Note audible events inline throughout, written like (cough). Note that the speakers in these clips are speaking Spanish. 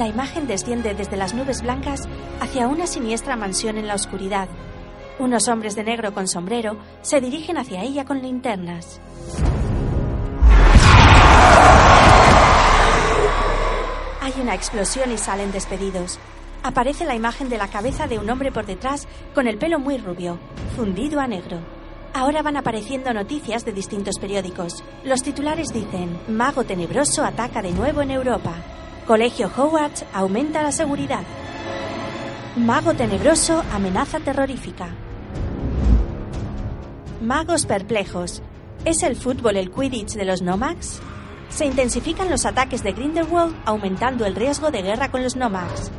La imagen desciende desde las nubes blancas hacia una siniestra mansión en la oscuridad. Unos hombres de negro con sombrero se dirigen hacia ella con linternas. Hay una explosión y salen despedidos. Aparece la imagen de la cabeza de un hombre por detrás con el pelo muy rubio, fundido a negro. Ahora van apareciendo noticias de distintos periódicos. Los titulares dicen, Mago Tenebroso ataca de nuevo en Europa. Colegio Howard aumenta la seguridad. Mago Tenebroso amenaza terrorífica. Magos perplejos. ¿Es el fútbol el Quidditch de los Nomax? Se intensifican los ataques de Grindelwald, aumentando el riesgo de guerra con los Nomax.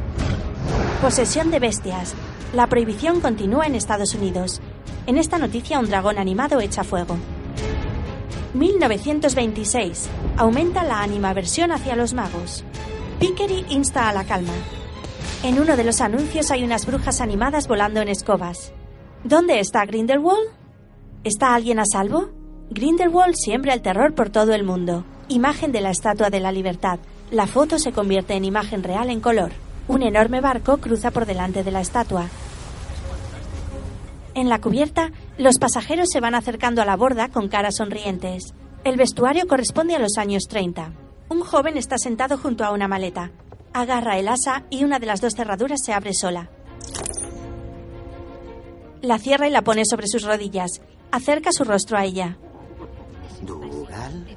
Posesión de bestias. La prohibición continúa en Estados Unidos. En esta noticia un dragón animado echa fuego. 1926. Aumenta la animaversión hacia los magos. Pickery insta a la calma. En uno de los anuncios hay unas brujas animadas volando en escobas. ¿Dónde está Grindelwald? ¿Está alguien a salvo? Grindelwald siembra el terror por todo el mundo. Imagen de la Estatua de la Libertad. La foto se convierte en imagen real en color. Un enorme barco cruza por delante de la estatua. En la cubierta, los pasajeros se van acercando a la borda con caras sonrientes. El vestuario corresponde a los años 30. Un joven está sentado junto a una maleta. Agarra el asa y una de las dos cerraduras se abre sola. La cierra y la pone sobre sus rodillas. Acerca su rostro a ella. Dugal.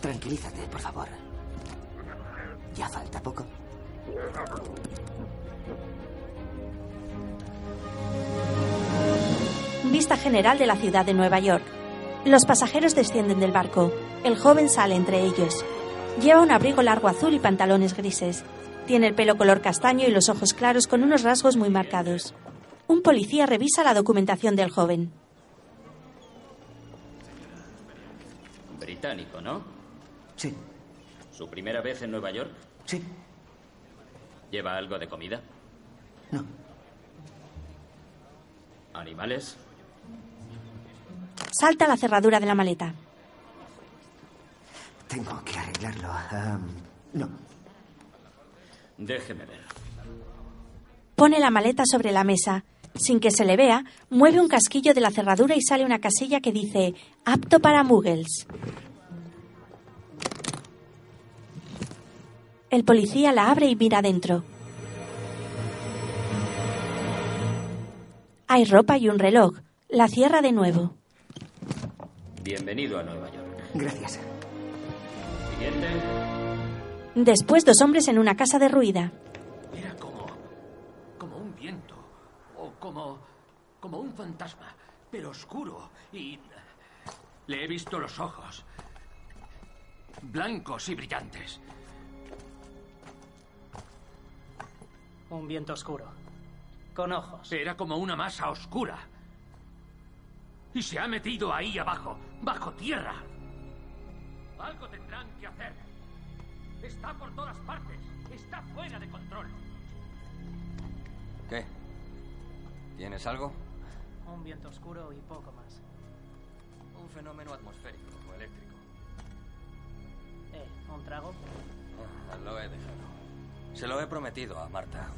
Tranquilízate, por favor. Ya falta poco. Vista general de la ciudad de Nueva York. Los pasajeros descienden del barco. El joven sale entre ellos. Lleva un abrigo largo azul y pantalones grises. Tiene el pelo color castaño y los ojos claros con unos rasgos muy marcados. Un policía revisa la documentación del joven. Británico, ¿no? Sí, ¿Su primera vez en Nueva York? sí, ¿Lleva algo de comida? no. ¿Animales? Salta la cerradura de la maleta. Tengo que arreglarlo. No. Déjeme ver. Pone la maleta sobre la mesa. Sin que se le vea, mueve un casquillo de la cerradura y sale una casilla que dice apto para muggles. El policía la abre y mira dentro. Hay ropa y un reloj. La cierra de nuevo. Bienvenido a Nueva York. Gracias. Siguiente. Después dos hombres en una casa derruida. Era como. como un viento. O como. como un fantasma. Pero oscuro. Y. Le he visto los ojos. Blancos y brillantes. Un viento oscuro. Con ojos. Era como una masa oscura. Y se ha metido ahí abajo, bajo tierra. Algo tendrán que hacer. Está por todas partes. Está fuera de control. ¿Qué? ¿Tienes algo? Un viento oscuro y poco más. Un fenómeno atmosférico o eléctrico. Eh, ¿un trago? Ah, Lo he dejado. Se lo he prometido a Marta.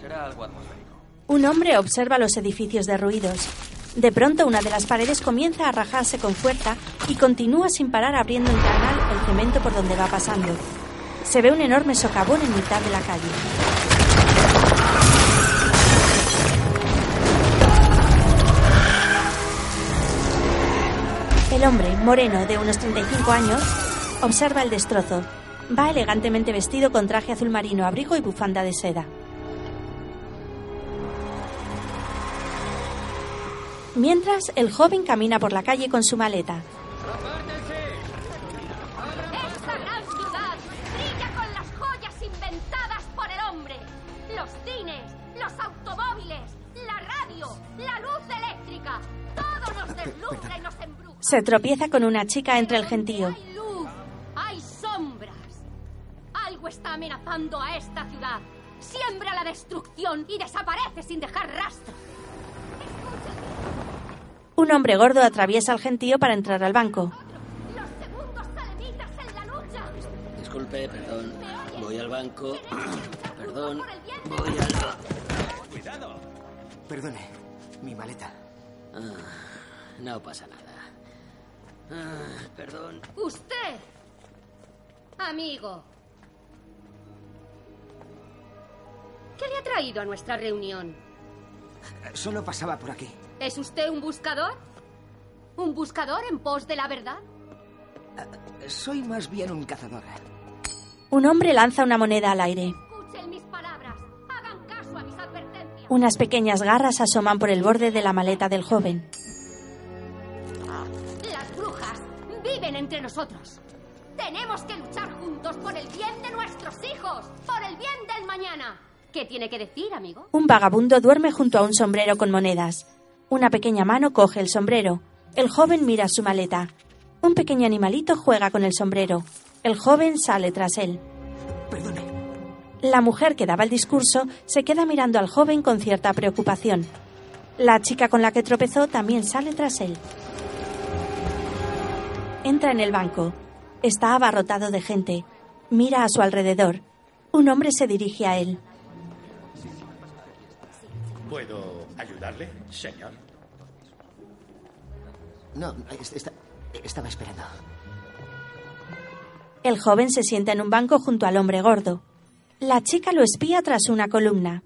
Será algo atmosférico. Un hombre observa los edificios derruidos. De pronto una de las paredes comienza a rajarse con fuerza y continúa sin parar abriendo en canal el cemento por donde va pasando. Se ve un enorme socavón en mitad de la calle. El hombre, moreno, de unos 35 años, observa el destrozo. Va elegantemente vestido con traje azul marino, abrigo y bufanda de seda. Mientras, el joven camina por la calle con su maleta. Esta gran ciudad brilla con las joyas inventadas por el hombre. Los cines, los automóviles, la radio, la luz eléctrica. Todo nos deslumbra y nos embruja. Se tropieza con una chica entre el gentío. Hay luz, hay sombras. Algo está amenazando a esta ciudad. Siembra la destrucción y desaparece sin dejar rastro. Un hombre gordo atraviesa el gentío para entrar al banco. Disculpe, perdón. Voy al banco. (clears throat) Perdón. Voy al... Cuidado. Perdone, mi maleta. Ah, no pasa nada. Ah, perdón. Usted, amigo. ¿Qué le ha traído a nuestra reunión? Solo pasaba por aquí. ¿Es usted un buscador? ¿Un buscador en pos de la verdad? Soy más bien un cazador. Un hombre lanza una moneda al aire. Escuchen mis palabras. Hagan caso a mis advertencias. Unas pequeñas garras asoman por el borde de la maleta del joven. Las brujas viven entre nosotros. Tenemos que luchar juntos por el bien de nuestros hijos, por el bien del mañana. ¿Qué tiene que decir, amigo? Un vagabundo duerme junto a un sombrero con monedas. Una pequeña mano coge el sombrero. El joven mira su maleta. Un pequeño animalito juega con el sombrero. El joven sale tras él. Perdone. La mujer que daba el discurso se queda mirando al joven con cierta preocupación. La chica con la que tropezó también sale tras él. Entra en el banco. Está abarrotado de gente. Mira a su alrededor. Un hombre se dirige a él. ¿Puedo ayudarle, señor? No, está- estaba esperando. El joven se sienta en un banco junto al hombre gordo. La chica lo espía tras una columna.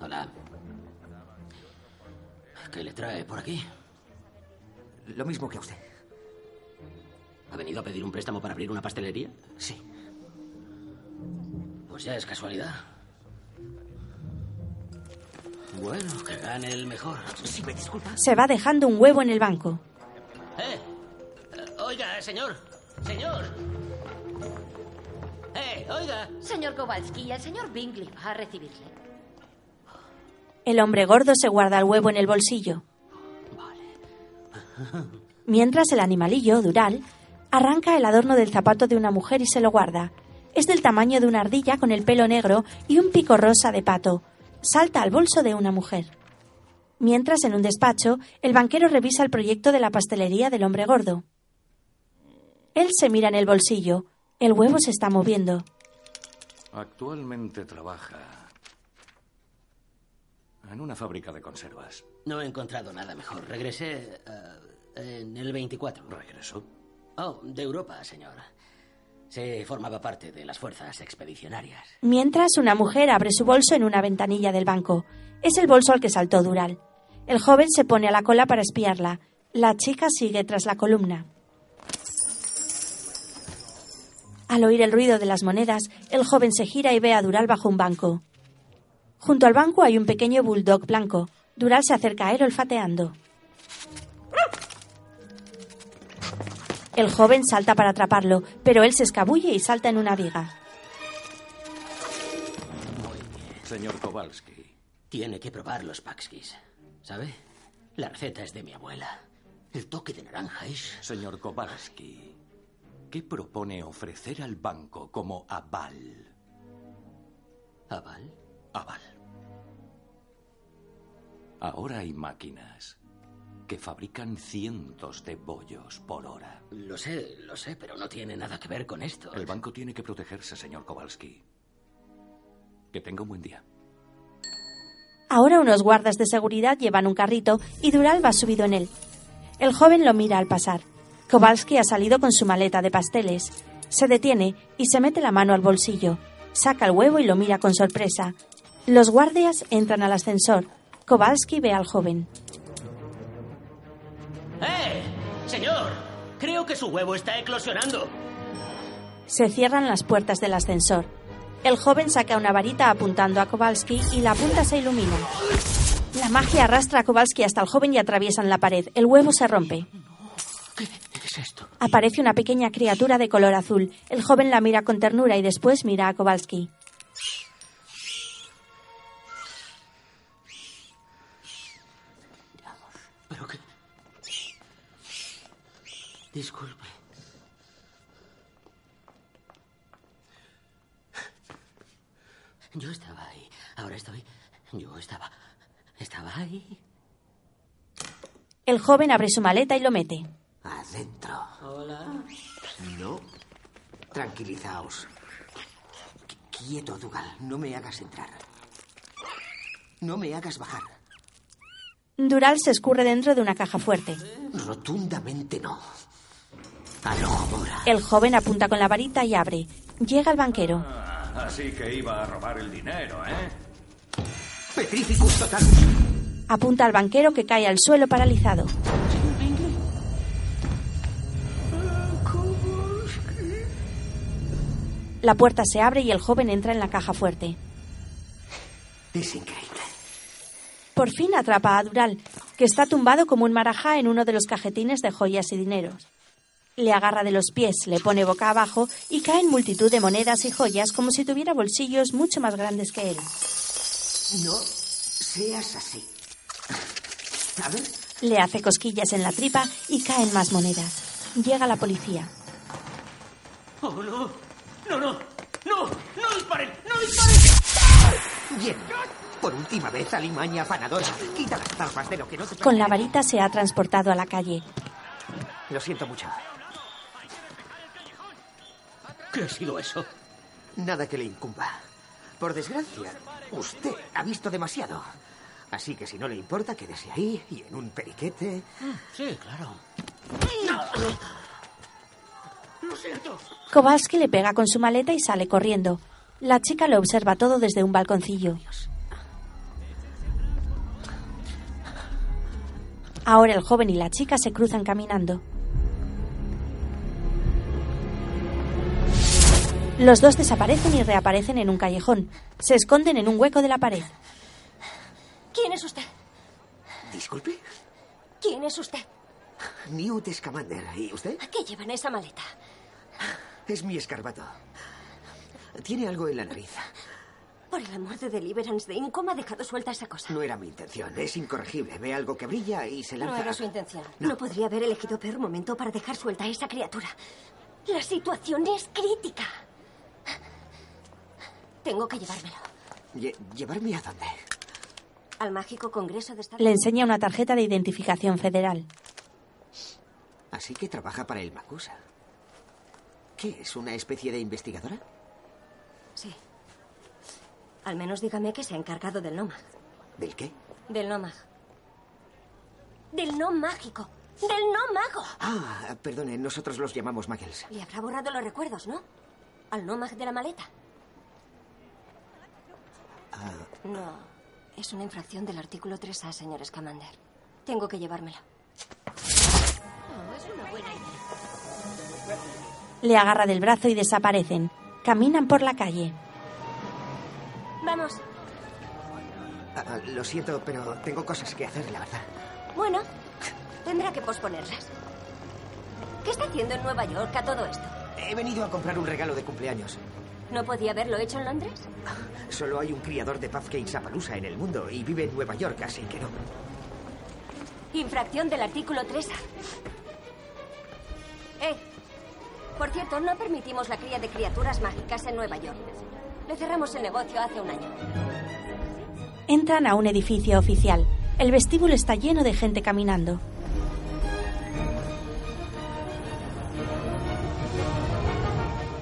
Hola. ¿Qué le trae por aquí? Lo mismo que a usted. ¿Ha venido a pedir un préstamo para abrir una pastelería? Sí. Pues ya es casualidad. Bueno, que gane el mejor. Si me disculpa. Se va dejando un huevo en el banco. ¡Eh! Eh, Oiga, señor. Señor. ¡Eh! Oiga. Señor Kowalski, el señor Bingley va a recibirle. El hombre gordo se guarda el huevo en el bolsillo. Mientras el animalillo, Dural, arranca el adorno del zapato de una mujer y se lo guarda. Es del tamaño de una ardilla con el pelo negro y un pico rosa de pato. Salta al bolso de una mujer. Mientras, en un despacho, el banquero revisa el proyecto de la pastelería del hombre gordo. Él se mira en el bolsillo. El huevo se está moviendo. Actualmente trabaja en una fábrica de conservas. No he encontrado nada mejor. Regresé eh, en el 24. ¿Regresó? Oh, de Europa, señor. Se formaba parte de las fuerzas expedicionarias. Mientras, una mujer abre su bolso en una ventanilla del banco. Es el bolso al que saltó Dural. El joven se pone a la cola para espiarla. La chica sigue tras la columna. Al oír el ruido de las monedas, el joven se gira y ve a Dural bajo un banco. Junto al banco hay un pequeño bulldog blanco. Dural se acerca a él olfateando. El joven salta para atraparlo, pero él se escabulle y salta en una viga. Señor Kowalski, Tiene que probar los Paxkis. ¿Sabe? La receta es de mi abuela. El toque de naranja es... señor Kowalski, ¿qué propone ofrecer al banco como aval? ¿Aval? Aval. Ahora hay máquinas que fabrican cientos de bollos por hora. Lo sé, lo sé, pero no tiene nada que ver con esto. El banco tiene que protegerse, señor Kowalski. Que tenga un buen día. Ahora unos guardas de seguridad llevan un carrito y Dural va subido en él. El joven lo mira al pasar. Kowalski ha salido con su maleta de pasteles. Se detiene y se mete la mano al bolsillo. Saca el huevo y lo mira con sorpresa. Los guardias entran al ascensor. Kowalski ve al joven. Señor, creo que su huevo está eclosionando. Se cierran las puertas del ascensor. El joven saca una varita apuntando a Kowalski y la punta se ilumina. La magia arrastra a Kowalski hasta el joven y atraviesan la pared. El huevo se rompe. ¿Qué es esto? Aparece una pequeña criatura de color azul. El joven la mira con ternura y después mira a Kowalski. Disculpe. Yo estaba ahí. Ahora estoy. Yo estaba. Estaba ahí. El joven abre su maleta y lo mete. Adentro. Hola. No. Tranquilizaos. Qu- Quieto, Dugal. No me hagas entrar. No me hagas bajar. Dural se escurre dentro de una caja fuerte. Rotundamente no. El joven apunta con la varita y abre. Llega el banquero. Así que iba a robar el dinero, ¿eh? Petrificus total. Apunta al banquero que cae al suelo paralizado. La puerta se abre y el joven entra en la caja fuerte. Es increíble. Por fin atrapa a Dural, que está tumbado como un marajá en uno de los cajetines de joyas y dineros. Le agarra de los pies, le pone boca abajo y cae en multitud de monedas y joyas como si tuviera bolsillos mucho más grandes que él. No seas así. A ver, Le hace cosquillas en la tripa y caen más monedas. Llega la policía. ¡Oh, no! ¡No, no! ¡No! ¡No disparen! ¡No disparen! bien. Por última vez, alimaña afanadora. Quita las zarpas de lo que no te Con la varita se ha transportado a la calle. Lo siento mucho. ¿Qué ha sido eso? Nada que le incumba. Por desgracia, usted ha visto demasiado. Así que si no le importa, quédese ahí y en un periquete. Sí, claro. Lo siento. Kowalski le pega con su maleta y sale corriendo. La chica lo observa todo desde un balconcillo. Ahora el joven y la chica se cruzan caminando. Los dos desaparecen y reaparecen en un callejón. Se esconden en un hueco de la pared. ¿Quién es usted? Disculpe. ¿Quién es usted? Newt Scamander. ¿Y usted? ¿Qué lleva en esa maleta? Es mi escarbato. Tiene algo en la nariz. Por el amor de Deliverance Dane, ¿cómo ha dejado suelta esa cosa? No era mi intención. Es incorregible. Ve algo que brilla y se No lanza. era su intención. No. No. podría haber elegido peor momento para dejar suelta a esa criatura. La situación es crítica. Tengo que llevármelo. Lle- ¿Llevarme a dónde? Al mágico Congreso de Estados Le enseña una tarjeta de identificación federal. Así que trabaja para el Macusa. ¿Qué es? ¿Una especie de investigadora? Sí. Al menos dígame que se ha encargado del NOMAG. ¿Del qué? Del NOMAG. Del no mágico. Del no mago. Ah, perdone, nosotros los llamamos Muggles. Le habrá borrado los recuerdos, ¿no? Al NOMAG de la maleta. Ah, No. Es una infracción del artículo 3A, señor Scamander. Tengo que llevármela. Le agarra del brazo y desaparecen. Caminan por la calle. Vamos. ah, lo siento, pero tengo cosas que hacer, la verdad. Bueno, tendrá que posponerlas. ¿Qué está haciendo en Nueva York a todo esto? He venido a comprar un regalo de cumpleaños. ¿No podía haberlo hecho en Londres? Solo hay un criador de Puffcakes Appaloosa en el mundo y vive en Nueva York, así que no. Infracción del artículo 3A. Eh, por cierto, no permitimos la cría de criaturas mágicas en Nueva York. Le cerramos el negocio hace un año. Entran a un edificio oficial. El vestíbulo está lleno de gente caminando.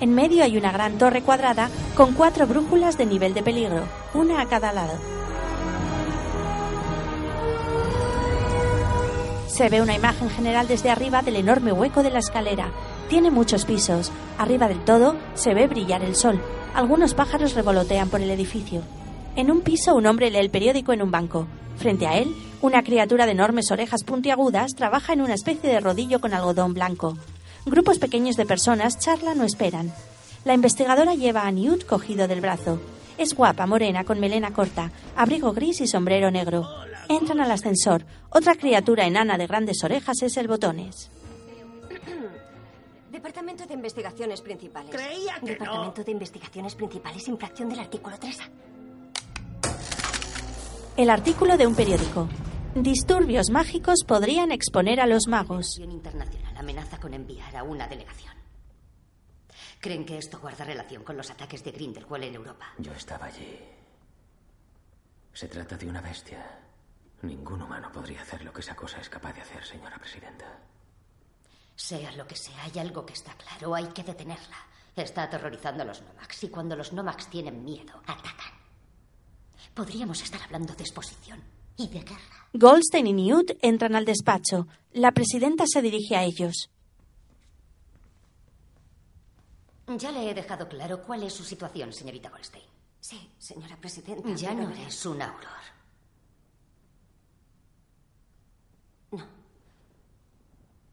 En medio hay una gran torre cuadrada con cuatro brújulas de nivel de peligro, una a cada lado. Se ve una imagen general desde arriba del enorme hueco de la escalera. Tiene muchos pisos. Arriba del todo se ve brillar el sol. Algunos pájaros revolotean por el edificio. En un piso un hombre lee el periódico en un banco. Frente a él, una criatura de enormes orejas puntiagudas trabaja en una especie de rodillo con algodón blanco. Grupos pequeños de personas charlan o esperan. La investigadora lleva a Newt cogido del brazo. Es guapa, morena, con melena corta, abrigo gris y sombrero negro. Entran al ascensor. Otra criatura enana de grandes orejas es el botones. (clears throat) Departamento de Investigaciones Principales. Creía que no. Departamento de Investigaciones Principales, infracción del artículo 3A. El artículo de un periódico. Disturbios mágicos podrían exponer a los magos. La internacional amenaza con enviar a una delegación. ¿Creen que esto guarda relación con los ataques de Grindelwald en Europa? Yo estaba allí. Se trata de una bestia. Ningún humano podría hacer lo que esa cosa es capaz de hacer, señora presidenta. Sea lo que sea, hay algo que está claro. Hay que detenerla. Está aterrorizando a los Nomax y cuando los Nomax tienen miedo, atacan. Podríamos estar hablando de exposición y de guerra. Goldstein y Newt entran al despacho. La presidenta se dirige a ellos. Ya le he dejado claro cuál es su situación, señorita Goldstein. Sí, señora presidenta. Ya no eres un auror. No.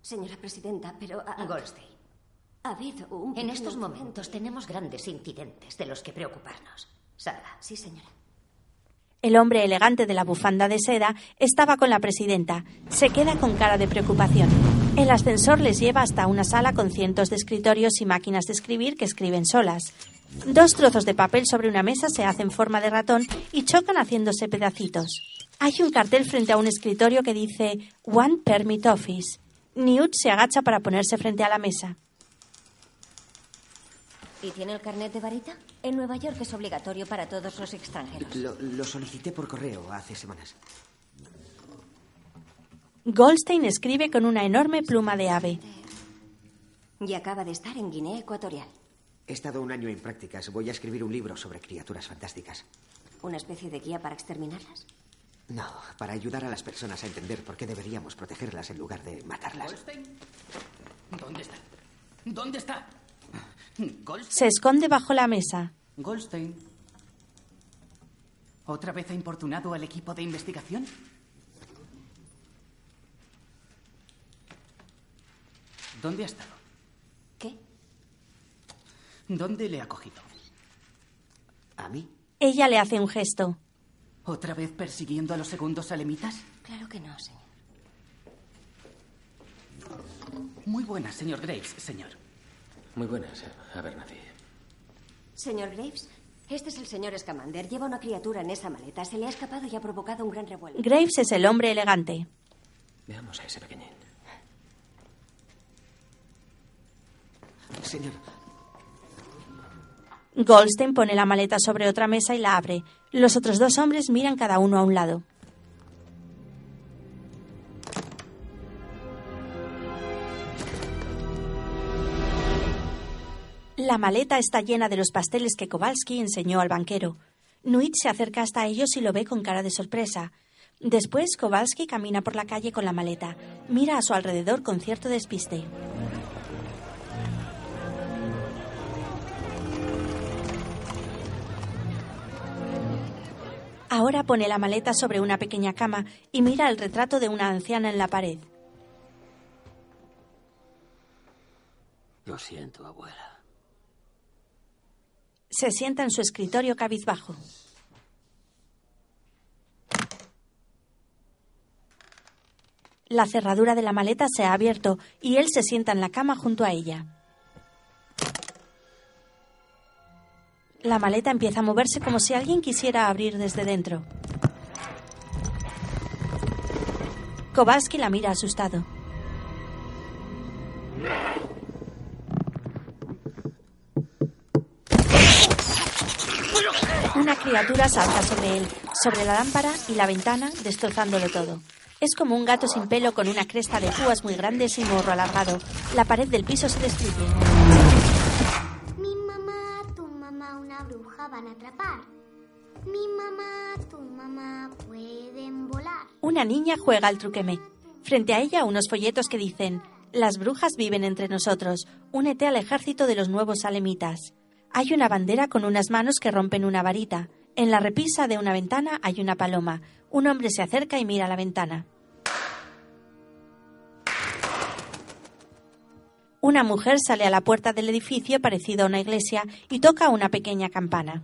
Señora presidenta, pero... ha- Goldstein. Ha habido un... En estos momentos tenemos grandes incidentes de los que preocuparnos. Salga. Sí, señora. El hombre elegante de la bufanda de seda estaba con la presidenta. Se queda con cara de preocupación. El ascensor les lleva hasta una sala con cientos de escritorios y máquinas de escribir que escriben solas. Dos trozos de papel sobre una mesa se hacen forma de ratón y chocan haciéndose pedacitos. Hay un cartel frente a un escritorio que dice One Permit Office. Newt se agacha para ponerse frente a la mesa. ¿Y tiene el carnet de varita? En Nueva York es obligatorio para todos los extranjeros. Lo, lo solicité por correo hace semanas. Goldstein escribe con una enorme pluma de ave. Y acaba de estar en Guinea Ecuatorial. He estado un año en prácticas. Voy a escribir un libro sobre criaturas fantásticas. ¿Una especie de guía para exterminarlas? No, para ayudar a las personas a entender por qué deberíamos protegerlas en lugar de matarlas. ¿Dónde está? ¿Dónde está? Goldstein. Se esconde bajo la mesa. Goldstein. ¿Otra vez ha importunado al equipo de investigación? ¿Dónde ha estado? ¿Qué? ¿Dónde le ha cogido? ¿A mí? Ella le hace un gesto. ¿Otra vez persiguiendo a los segundos alemitas? Claro que no, señor. Muy buenas, señor Graves, señor. Muy buenas, Abernathy. Señor Graves, este es el señor Scamander. Lleva una criatura en esa maleta. Se le ha escapado y ha provocado un gran revuelo. Graves es el hombre elegante. Veamos a ese pequeñín. Señor, Goldstein pone la maleta sobre otra mesa y la abre. Los otros dos hombres miran cada uno a un lado. La maleta está llena de los pasteles que Kowalski enseñó al banquero. Nuit se acerca hasta ellos y lo ve con cara de sorpresa. Después, Kowalski camina por la calle con la maleta. Mira a su alrededor con cierto despiste. Ahora pone la maleta sobre una pequeña cama y mira el retrato de una anciana en la pared. Lo siento, abuela. Se sienta en su escritorio cabizbajo. La cerradura de la maleta se ha abierto y él se sienta en la cama junto a ella. La maleta empieza a moverse como si alguien quisiera abrir desde dentro. Kowalski la mira asustado. Una criatura salta sobre él, sobre la lámpara y la ventana, destrozándolo todo. Es como un gato sin pelo con una cresta de púas muy grandes y morro alargado. La pared del piso se destruye. Mi mamá, tu mamá, una bruja van a atrapar. Mi mamá, tu mamá pueden volar. Una niña juega al truqueme. Frente a ella unos folletos que dicen Las brujas viven entre nosotros. Únete al ejército de los nuevos alemitas. Hay una bandera con unas manos que rompen una varita. En la repisa de una ventana hay una paloma. Un hombre se acerca y mira la ventana. Una mujer sale a la puerta del edificio parecido a una iglesia y toca una pequeña campana.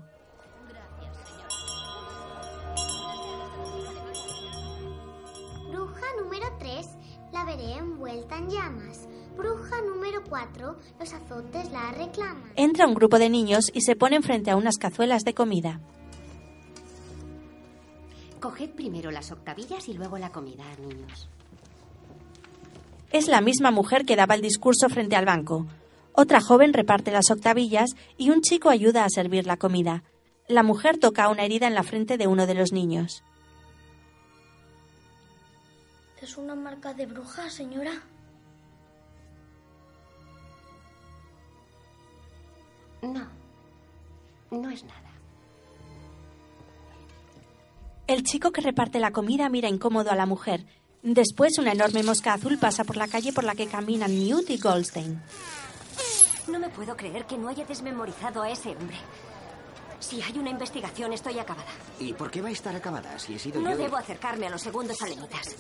Bruja número 3, la veré envuelta en llamas. Bruja número 4, los azotes la reclaman. Entra un grupo de niños y se ponen frente a unas cazuelas de comida. Coged primero las octavillas y luego la comida, niños. Es la misma mujer que daba el discurso frente al banco. Otra joven reparte las octavillas y un chico ayuda a servir la comida. La mujer toca una herida en la frente de uno de los niños. ¿Es una marca de bruja, señora? No. No es nada. El chico que reparte la comida mira incómodo a la mujer. Después, una enorme mosca azul pasa por la calle por la que caminan Newt y Goldstein. No me puedo creer que no haya desmemorizado a ese hombre. Si hay una investigación, estoy acabada. ¿Y por qué va a estar acabada si he sido No yo? debo acercarme a los segundos alemitas.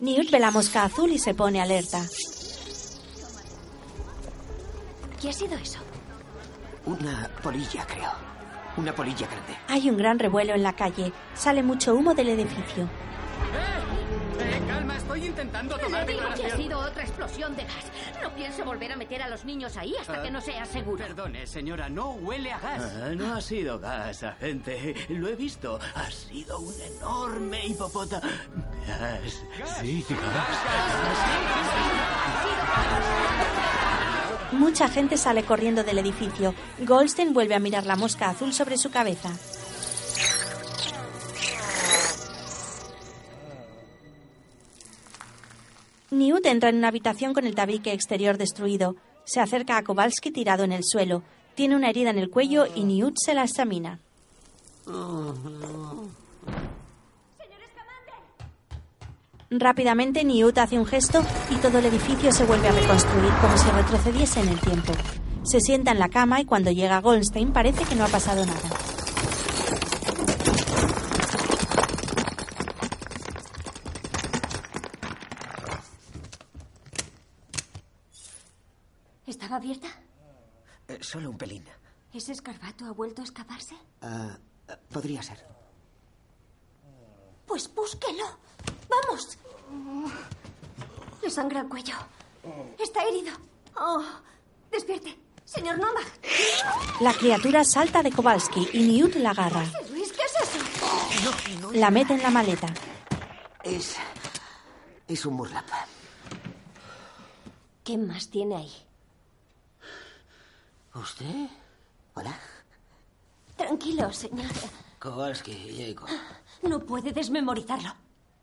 Newt ve la mosca azul y se pone alerta. ¿Qué ha sido eso? Una polilla, creo. Una polilla grande. Hay un gran revuelo en la calle. Sale mucho humo del edificio. Eh, calma, estoy intentando tomar digo que ha sido otra explosión de gas. No pienso volver a meter a los niños ahí hasta Ah, que no sea seguro. Perdone, señora, no huele a gas. Ah, no ha sido gas, agente. Lo he visto. Ha sido un enorme hipopótamo. Gas. Sí, Mucha gente sale corriendo del edificio. Goldstein vuelve a mirar la mosca azul sobre su cabeza. Newt entra en una habitación con el tabique exterior destruido. Se acerca a Kowalski tirado en el suelo. Tiene una herida en el cuello y Newt se la examina. Rápidamente Newt hace un gesto y todo el edificio se vuelve a reconstruir como si retrocediese en el tiempo. Se sienta en la cama y cuando llega Goldstein parece que no ha pasado nada. ¿Estaba abierta? Eh, solo un pelín. ¿Ese escarbato ha vuelto a escaparse? Ah, eh, podría ser. Pues búsquelo. ¡Vamos! Le sangra el cuello. Está herido. Oh, despierte. Señor Noma. La criatura salta de Kowalski y Newt la agarra. Luis, ¿qué es eso? La mete en la maleta. Es. Es un murlap. ¿Qué más tiene ahí? ¿Usted? Hola. Tranquilo, señor. Kowalski, Jacob. No puede desmemorizarlo.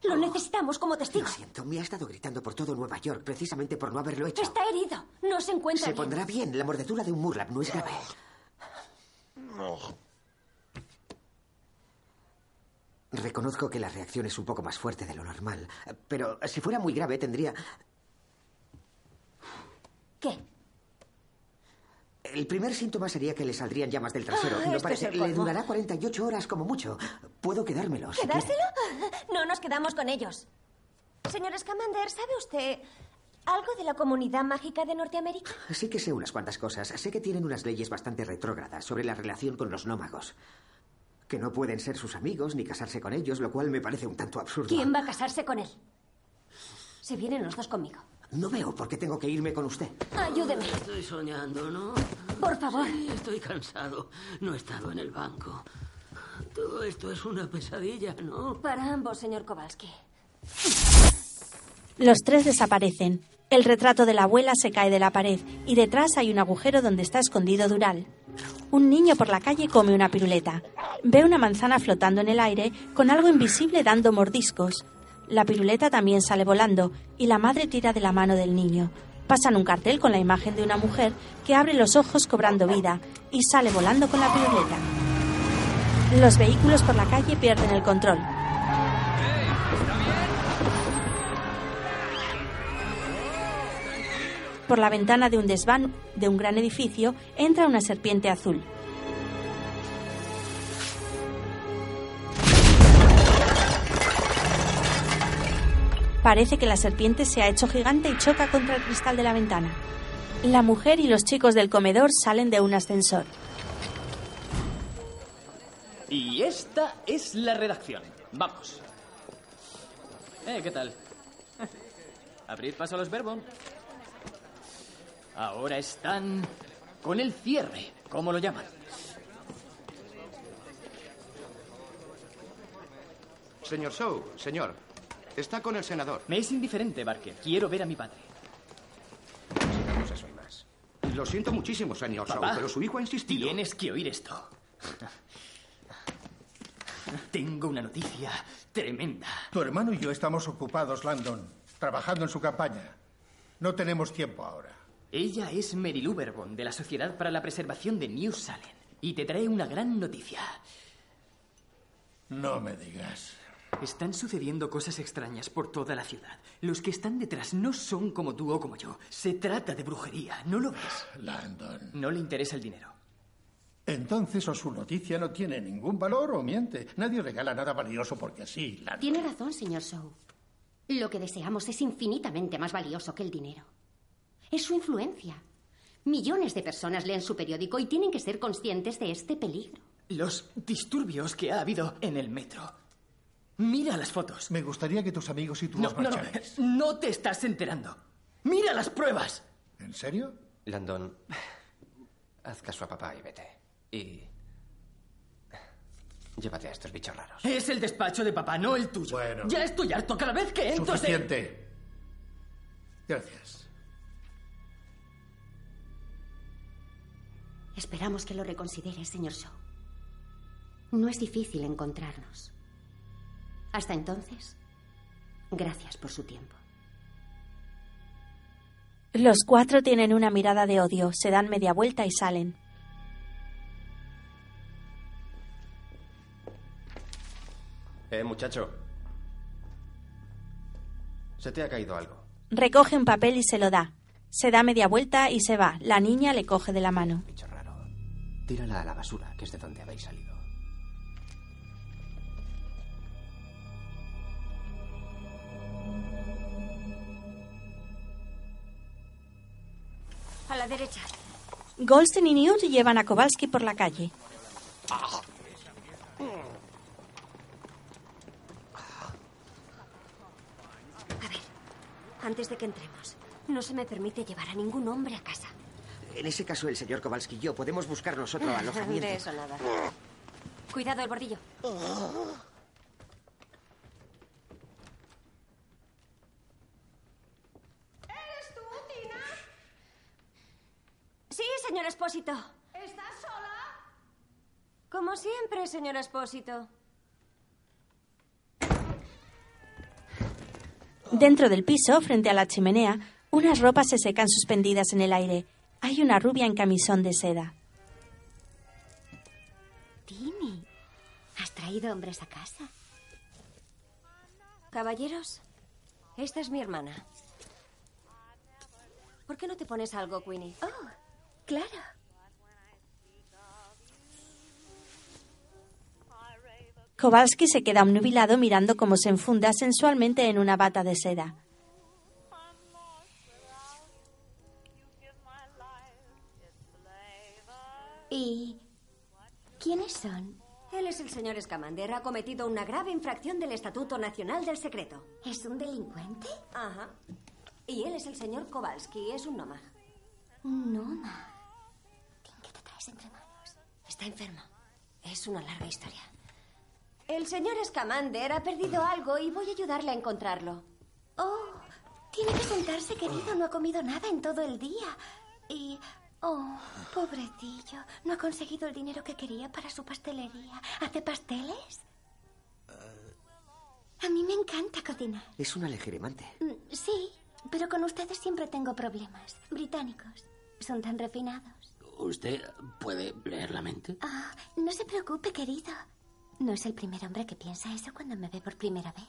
Lo necesitamos como testigo. Lo siento, me ha estado gritando por todo Nueva York precisamente por no haberlo hecho. Está herido. No se encuentra Se bien. pondrá bien. La mordedura de un murlap no es grave. Reconozco que la reacción es un poco más fuerte de lo normal, pero si fuera muy grave tendría... ¿Qué? El primer síntoma sería que le saldrían llamas del trasero. Ah, ¿No este parece? Le durará 48 horas como mucho. Puedo quedármelo. si. ¿Quedárselo? (laughs) No nos quedamos con ellos. Señor Scamander, ¿sabe usted algo de la comunidad mágica de Norteamérica? Sí que sé unas cuantas cosas. Sé que tienen unas leyes bastante retrógradas sobre la relación con los nómagos. Que no pueden ser sus amigos ni casarse con ellos, lo cual me parece un tanto absurdo. ¿Quién va a casarse con él? Se vienen los dos conmigo. No veo por qué tengo que irme con usted. Ayúdeme. Estoy soñando, ¿no? Por favor. Sí, estoy cansado. No he estado en el banco. Todo esto es una pesadilla, ¿no? Para ambos, señor Kowalski. Los tres desaparecen. El retrato de la abuela se cae de la pared y detrás hay un agujero donde está escondido Dural. Un niño por la calle come una piruleta. Ve una manzana flotando en el aire con algo invisible dando mordiscos. La piruleta también sale volando y la madre tira de la mano del niño. Pasan un cartel con la imagen de una mujer que abre los ojos cobrando vida y sale volando con la piruleta. Los vehículos por la calle pierden el control. Por la ventana de un desván de un gran edificio entra una serpiente azul. Parece que la serpiente se ha hecho gigante y choca contra el cristal de la ventana. La mujer y los chicos del comedor salen de un ascensor. Y esta es la redacción. Vamos. Eh, ¿qué tal? Abrir paso a los verbos. Ahora están con el cierre. ¿Cómo lo llaman? Señor Shaw, señor. Está con el senador. Me es indiferente, Barker. Quiero ver a mi padre. Sigamos eso y más. Lo siento muchísimo, señor Shaw, pero su hijo ha insistido. Tienes que oír esto. Tengo una noticia tremenda. Tu hermano y yo estamos ocupados, Landon, trabajando en su campaña. No tenemos tiempo ahora. Ella es Mary Lou Berbon, de la Sociedad para la Preservación de New Salem. Y te trae una gran noticia. No me digas. Están sucediendo cosas extrañas por toda la ciudad. Los que están detrás no son como tú o como yo. Se trata de brujería, ¿no lo ves? Landon. No le interesa el dinero. Entonces o su noticia no tiene ningún valor o miente. Nadie regala nada valioso porque sí, Landon. Tiene razón, señor Shaw. Lo que deseamos es infinitamente más valioso que el dinero. Es su influencia. Millones de personas leen su periódico y tienen que ser conscientes de este peligro. Los disturbios que ha habido en el metro. Mira las fotos. Me gustaría que tus amigos y tú No, os no, no. No te estás enterando. Mira las pruebas. ¿En serio? Landon, haz caso a papá y vete. Y... Llévate a estos bichos raros. Es el despacho de papá, no el tuyo. Ya estoy harto cada vez que entro. Suficiente. Gracias. Esperamos que lo reconsidere, señor Shaw. No es difícil encontrarnos. Hasta entonces, gracias por su tiempo. Los cuatro tienen una mirada de odio, se dan media vuelta y salen. Eh, muchacho. Se te ha caído algo. Recoge un papel y se lo da. Se da media vuelta y se va. La niña le coge de la mano. Tírala a la basura, que es de donde habéis salido. A la derecha. Goldstein y Newt llevan a Kowalski por la calle. A ver, antes de que entremos, no se me permite llevar a ningún hombre a casa. En ese caso, el señor Kowalski y yo podemos buscarnos otro (laughs) alojamiento. De eso nada. Cuidado el bordillo. ¿Eres tú, Tina? Sí, señor Espósito. ¿Estás sola? Como siempre, señor Espósito. Dentro del piso, frente a la chimenea, unas ropas se secan suspendidas en el aire. Hay una rubia en camisón de seda. Tini, ¿has traído hombres a casa? Caballeros, esta es mi hermana. ¿Por qué no te pones algo, Queenie? Oh, claro. Kowalski se queda obnubilado mirando cómo se enfunda sensualmente en una bata de seda. ¿Y quiénes son? Él es el señor Scamander. Ha cometido una grave infracción del Estatuto Nacional del Secreto. ¿Es un delincuente? Ajá. Y él es el señor Kowalski. Es un nómada. Un nómada. Está enfermo. Es una larga historia. El señor Scamander ha perdido algo y voy a ayudarle a encontrarlo. Oh, tiene que sentarse, querido. No ha comido nada en todo el día. Y... Oh, pobrecillo. No ha conseguido el dinero que quería para su pastelería. ¿Hace pasteles? A mí me encanta cocinar. Es una legeremante. Mm, Sí, pero con ustedes siempre tengo problemas. Británicos. Son tan refinados. ¿Usted puede leer la mente? Ah, no se preocupe, querido. No es el primer hombre que piensa eso cuando me ve por primera vez.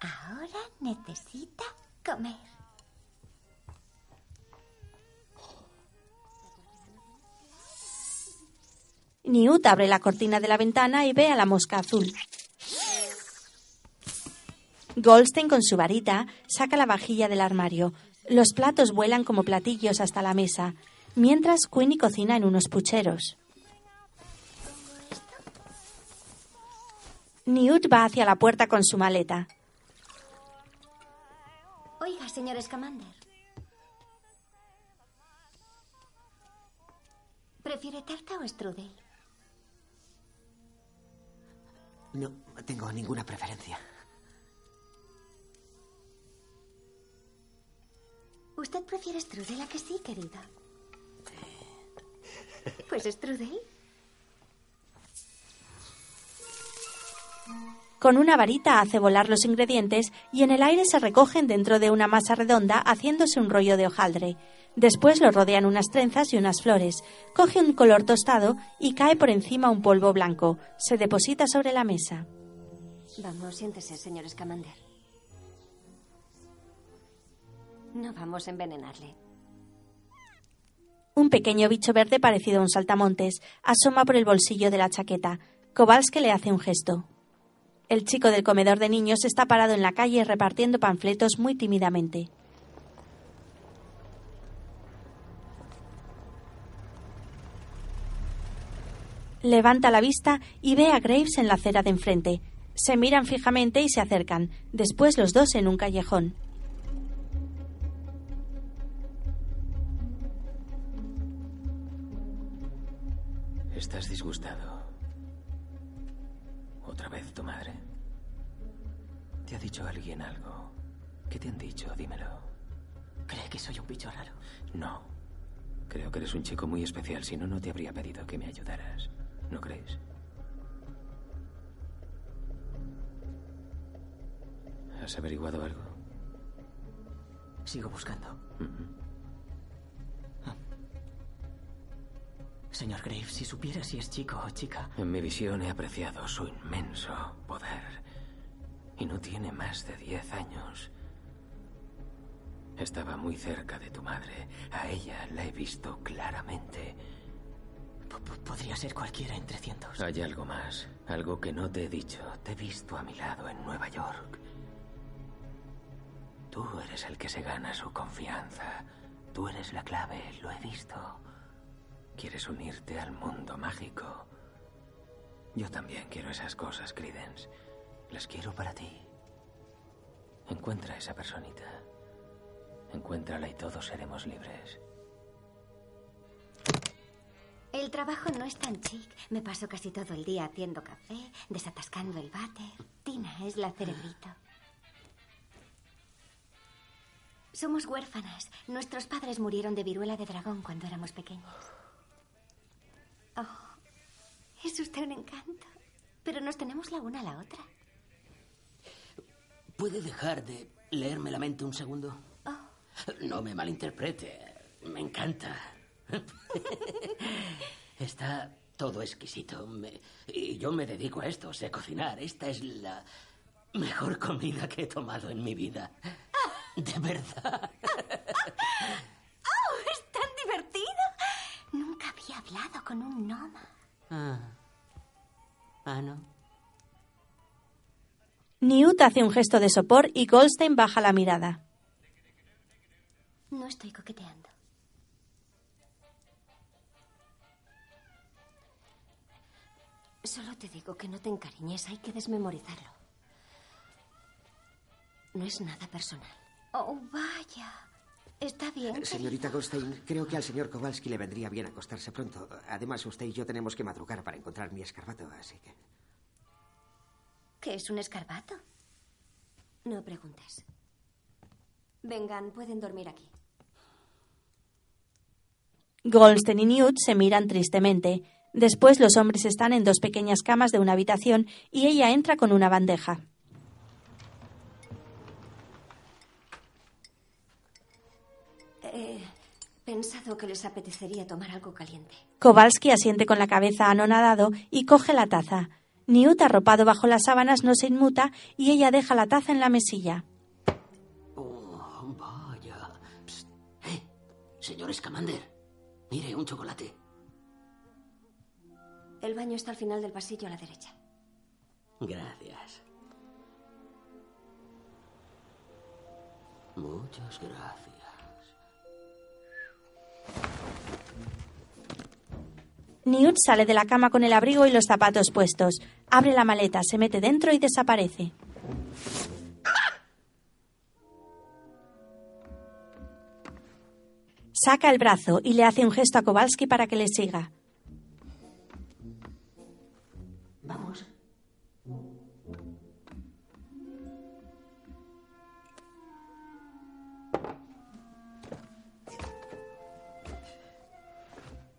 Ahora necesita comer. Newt abre la cortina de la ventana y ve a la mosca azul. Goldstein con su varita saca la vajilla del armario. Los platos vuelan como platillos hasta la mesa, mientras Queenie cocina en unos pucheros. Newt va hacia la puerta con su maleta. Oiga, señor Scamander. ¿Prefiere tarta o strudel? No tengo ninguna preferencia. ¿Usted prefiere strudel a que sí, querida? Pues strudel. Con una varita hace volar los ingredientes y en el aire se recogen dentro de una masa redonda haciéndose un rollo de hojaldre. Después lo rodean unas trenzas y unas flores. Coge un color tostado y cae por encima un polvo blanco. Se deposita sobre la mesa. Vamos, siéntese, señor Scamander. No vamos a envenenarle. Un pequeño bicho verde parecido a un saltamontes asoma por el bolsillo de la chaqueta. Kowalski le hace un gesto. El chico del comedor de niños está parado en la calle repartiendo panfletos muy tímidamente. Levanta la vista y ve a Graves en la acera de enfrente. Se miran fijamente y se acercan, después los dos en un callejón. ¿Estás disgustado? ¿Otra vez tu madre? ¿Te ha dicho alguien algo? ¿Qué te han dicho? Dímelo. ¿Cree que soy un bicho raro? No. Creo que eres un chico muy especial, si no, no te habría pedido que me ayudaras. ¿No crees? ¿Has averiguado algo? Sigo buscando. Señor Graves, si supiera si es chico o chica. En mi visión he apreciado su inmenso poder. Y no tiene más de diez años. Estaba muy cerca de tu madre. A ella la he visto claramente. Podría ser cualquiera entre cientos. Hay algo más, algo que no te he dicho. Te he visto a mi lado en Nueva York. Tú eres el que se gana su confianza. Tú eres la clave, lo he visto. Quieres unirte al mundo mágico. Yo también quiero esas cosas, Credence. Las quiero para ti. Encuentra a esa personita. Encuéntrala y todos seremos libres. El trabajo no es tan chic. Me paso casi todo el día haciendo café, desatascando el váter. Tina es la cerebrito. Somos huérfanas. Nuestros padres murieron de viruela de dragón cuando éramos pequeños. Oh, es usted un encanto. Pero nos tenemos la una a la otra. ¿Puede dejar de leerme la mente un segundo? Oh. No me malinterprete. Me encanta. (laughs) Está todo exquisito. Me- y yo me dedico a esto, sé cocinar. Esta es la mejor comida que he tomado en mi vida. De verdad. (laughs) ¡Oh, es tan divertido! Había hablado con un gnoma. Ah. Ah, no. Newt hace un gesto de sopor y Goldstein baja la mirada. No estoy coqueteando. Solo te digo que no te encariñes, hay que desmemorizarlo. No es nada personal. Oh, vaya. Está bien. Señorita Goldstein, creo que al señor Kowalski le vendría bien acostarse pronto. Además, usted y yo tenemos que madrugar para encontrar mi escarbato, así que... ¿Qué es un escarbato? No preguntes. Vengan, pueden dormir aquí. Goldstein y Newt se miran tristemente. Después los hombres están en dos pequeñas camas de una habitación y ella entra con una bandeja. Pensado que les apetecería tomar algo caliente. Kowalski asiente con la cabeza anonadado y coge la taza. Newt, arropado bajo las sábanas, no se inmuta y ella deja la taza en la mesilla. Oh, vaya. Psst. Eh, señor Scamander. Mire, un chocolate. El baño está al final del pasillo a la derecha. Gracias. Muchas gracias. Newt sale de la cama con el abrigo y los zapatos puestos. Abre la maleta, se mete dentro y desaparece. Saca el brazo y le hace un gesto a Kowalski para que le siga. Vamos.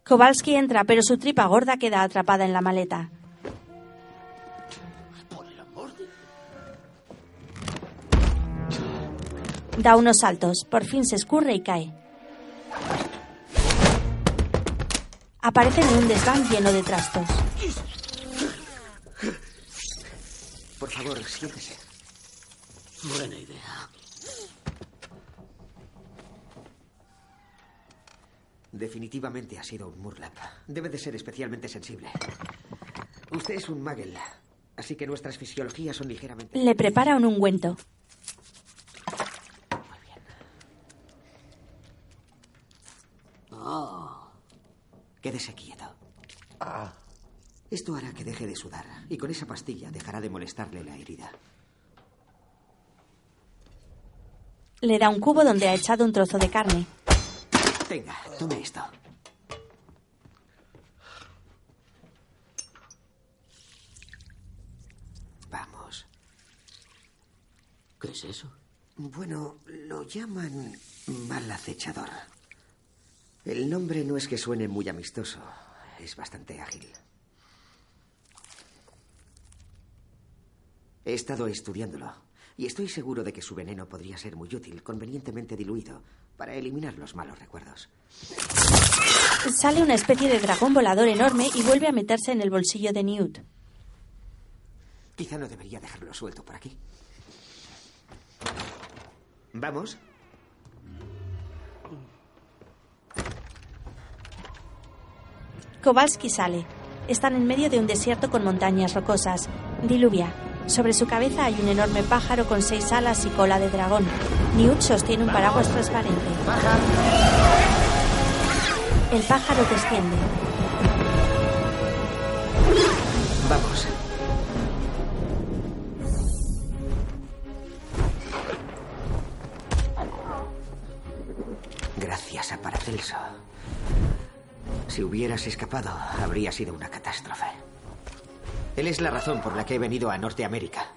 Kowalski entra, pero su tripa gorda queda atrapada en la maleta. Da unos saltos, por fin se escurre y cae. Aparece en un desván lleno de trastos. Por favor, siéntese. Buena idea. Definitivamente ha sido un Murlap. Debe de ser especialmente sensible. Usted es un Magel, así que nuestras fisiologías son ligeramente... Le prepara un ungüento. Oh. Quédese quieto. Esto hará que deje de sudar y con esa pastilla dejará de molestarle la herida. Le da un cubo donde ha echado un trozo de carne. Tenga, tome esto. Vamos. ¿Qué es eso? Bueno, lo llaman mal acechador. El nombre no es que suene muy amistoso, es bastante ágil. He estado estudiándolo y estoy seguro de que su veneno podría ser muy útil, convenientemente diluido, para eliminar los malos recuerdos. Sale una especie de dragón volador enorme y vuelve a meterse en el bolsillo de Newt. Quizá no debería dejarlo suelto por aquí. ¿Vamos? Kowalski sale. Están en medio de un desierto con montañas rocosas. Diluvia. Sobre su cabeza hay un enorme pájaro con seis alas y cola de dragón. Newt sostiene un paraguas transparente. El pájaro desciende. Vamos. Gracias a Paracelso. Si hubieras escapado, habría sido una catástrofe. Él es la razón por la que he venido a Norteamérica.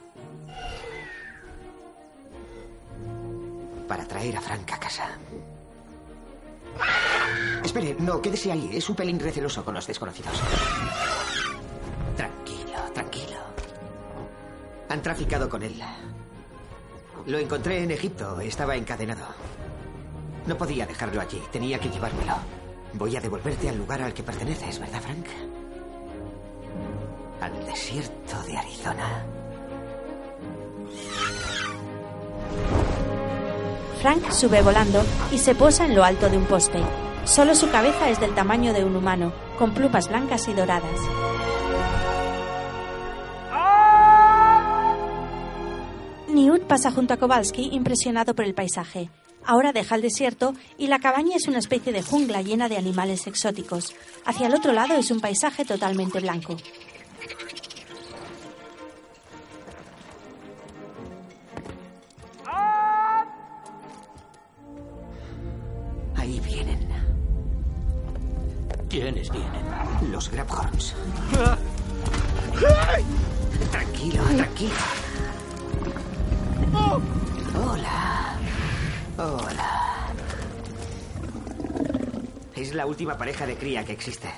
Para traer a Frank a casa. Espere, no, quédese ahí. Es un pelín receloso con los desconocidos. Tranquilo, tranquilo. Han traficado con él. Lo encontré en Egipto. Estaba encadenado. No podía dejarlo allí. Tenía que llevármelo. Voy a devolverte al lugar al que perteneces, ¿verdad, Frank? Al desierto de Arizona. Frank sube volando y se posa en lo alto de un poste. Solo su cabeza es del tamaño de un humano, con plumas blancas y doradas. Newt pasa junto a Kowalski impresionado por el paisaje. Ahora deja el desierto y la cabaña es una especie de jungla llena de animales exóticos. Hacia el otro lado es un paisaje totalmente blanco. Ahí vienen. ¿Quiénes vienen? Los Grabhorns. Tranquilo, tranquilo. Hola. Hola. Es la última pareja de cría que existe.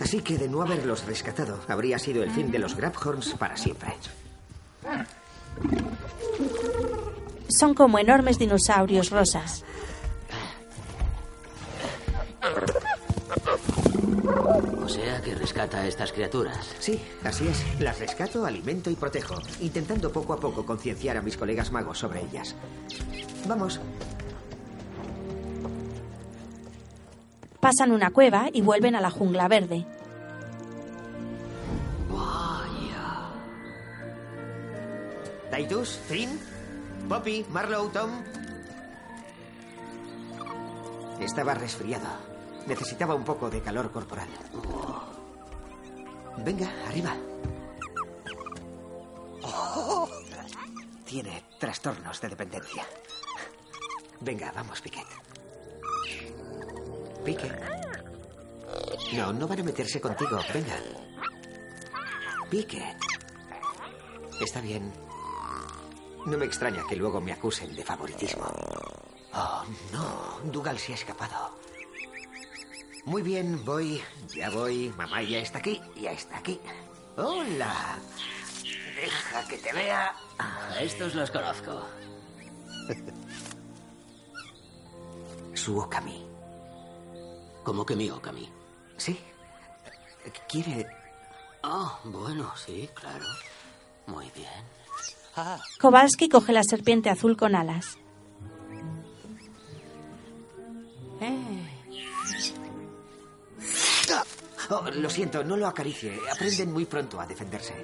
Así que de no haberlos rescatado, habría sido el fin de los Grabhorns para siempre. Son como enormes dinosaurios rosas. O sea que rescata a estas criaturas. Sí, así es. Las rescato, alimento y protejo, intentando poco a poco concienciar a mis colegas magos sobre ellas. Vamos. Pasan una cueva y vuelven a la jungla verde. Titus, Trin, Poppy, Marlowe, Tom. Estaba resfriado. Necesitaba un poco de calor corporal. Venga, arriba. Tiene trastornos de dependencia. Venga, vamos, Piquet. Piquet. No, no van a meterse contigo. Venga. Piquet. Está bien. No me extraña que luego me acusen de favoritismo. Oh, no. Dougal se ha escapado. Muy bien, voy. Ya voy. Mamá ya está aquí. Ya está aquí. Hola. Deja que te vea. A estos los conozco. (laughs) Su Okami. ¿Cómo que mi Okami? Sí. ¿Quiere...? Oh, bueno, sí, claro. Muy bien. Kowalski coge la serpiente azul con alas. Oh, lo siento, no lo acaricie. Aprenden muy pronto a defenderse.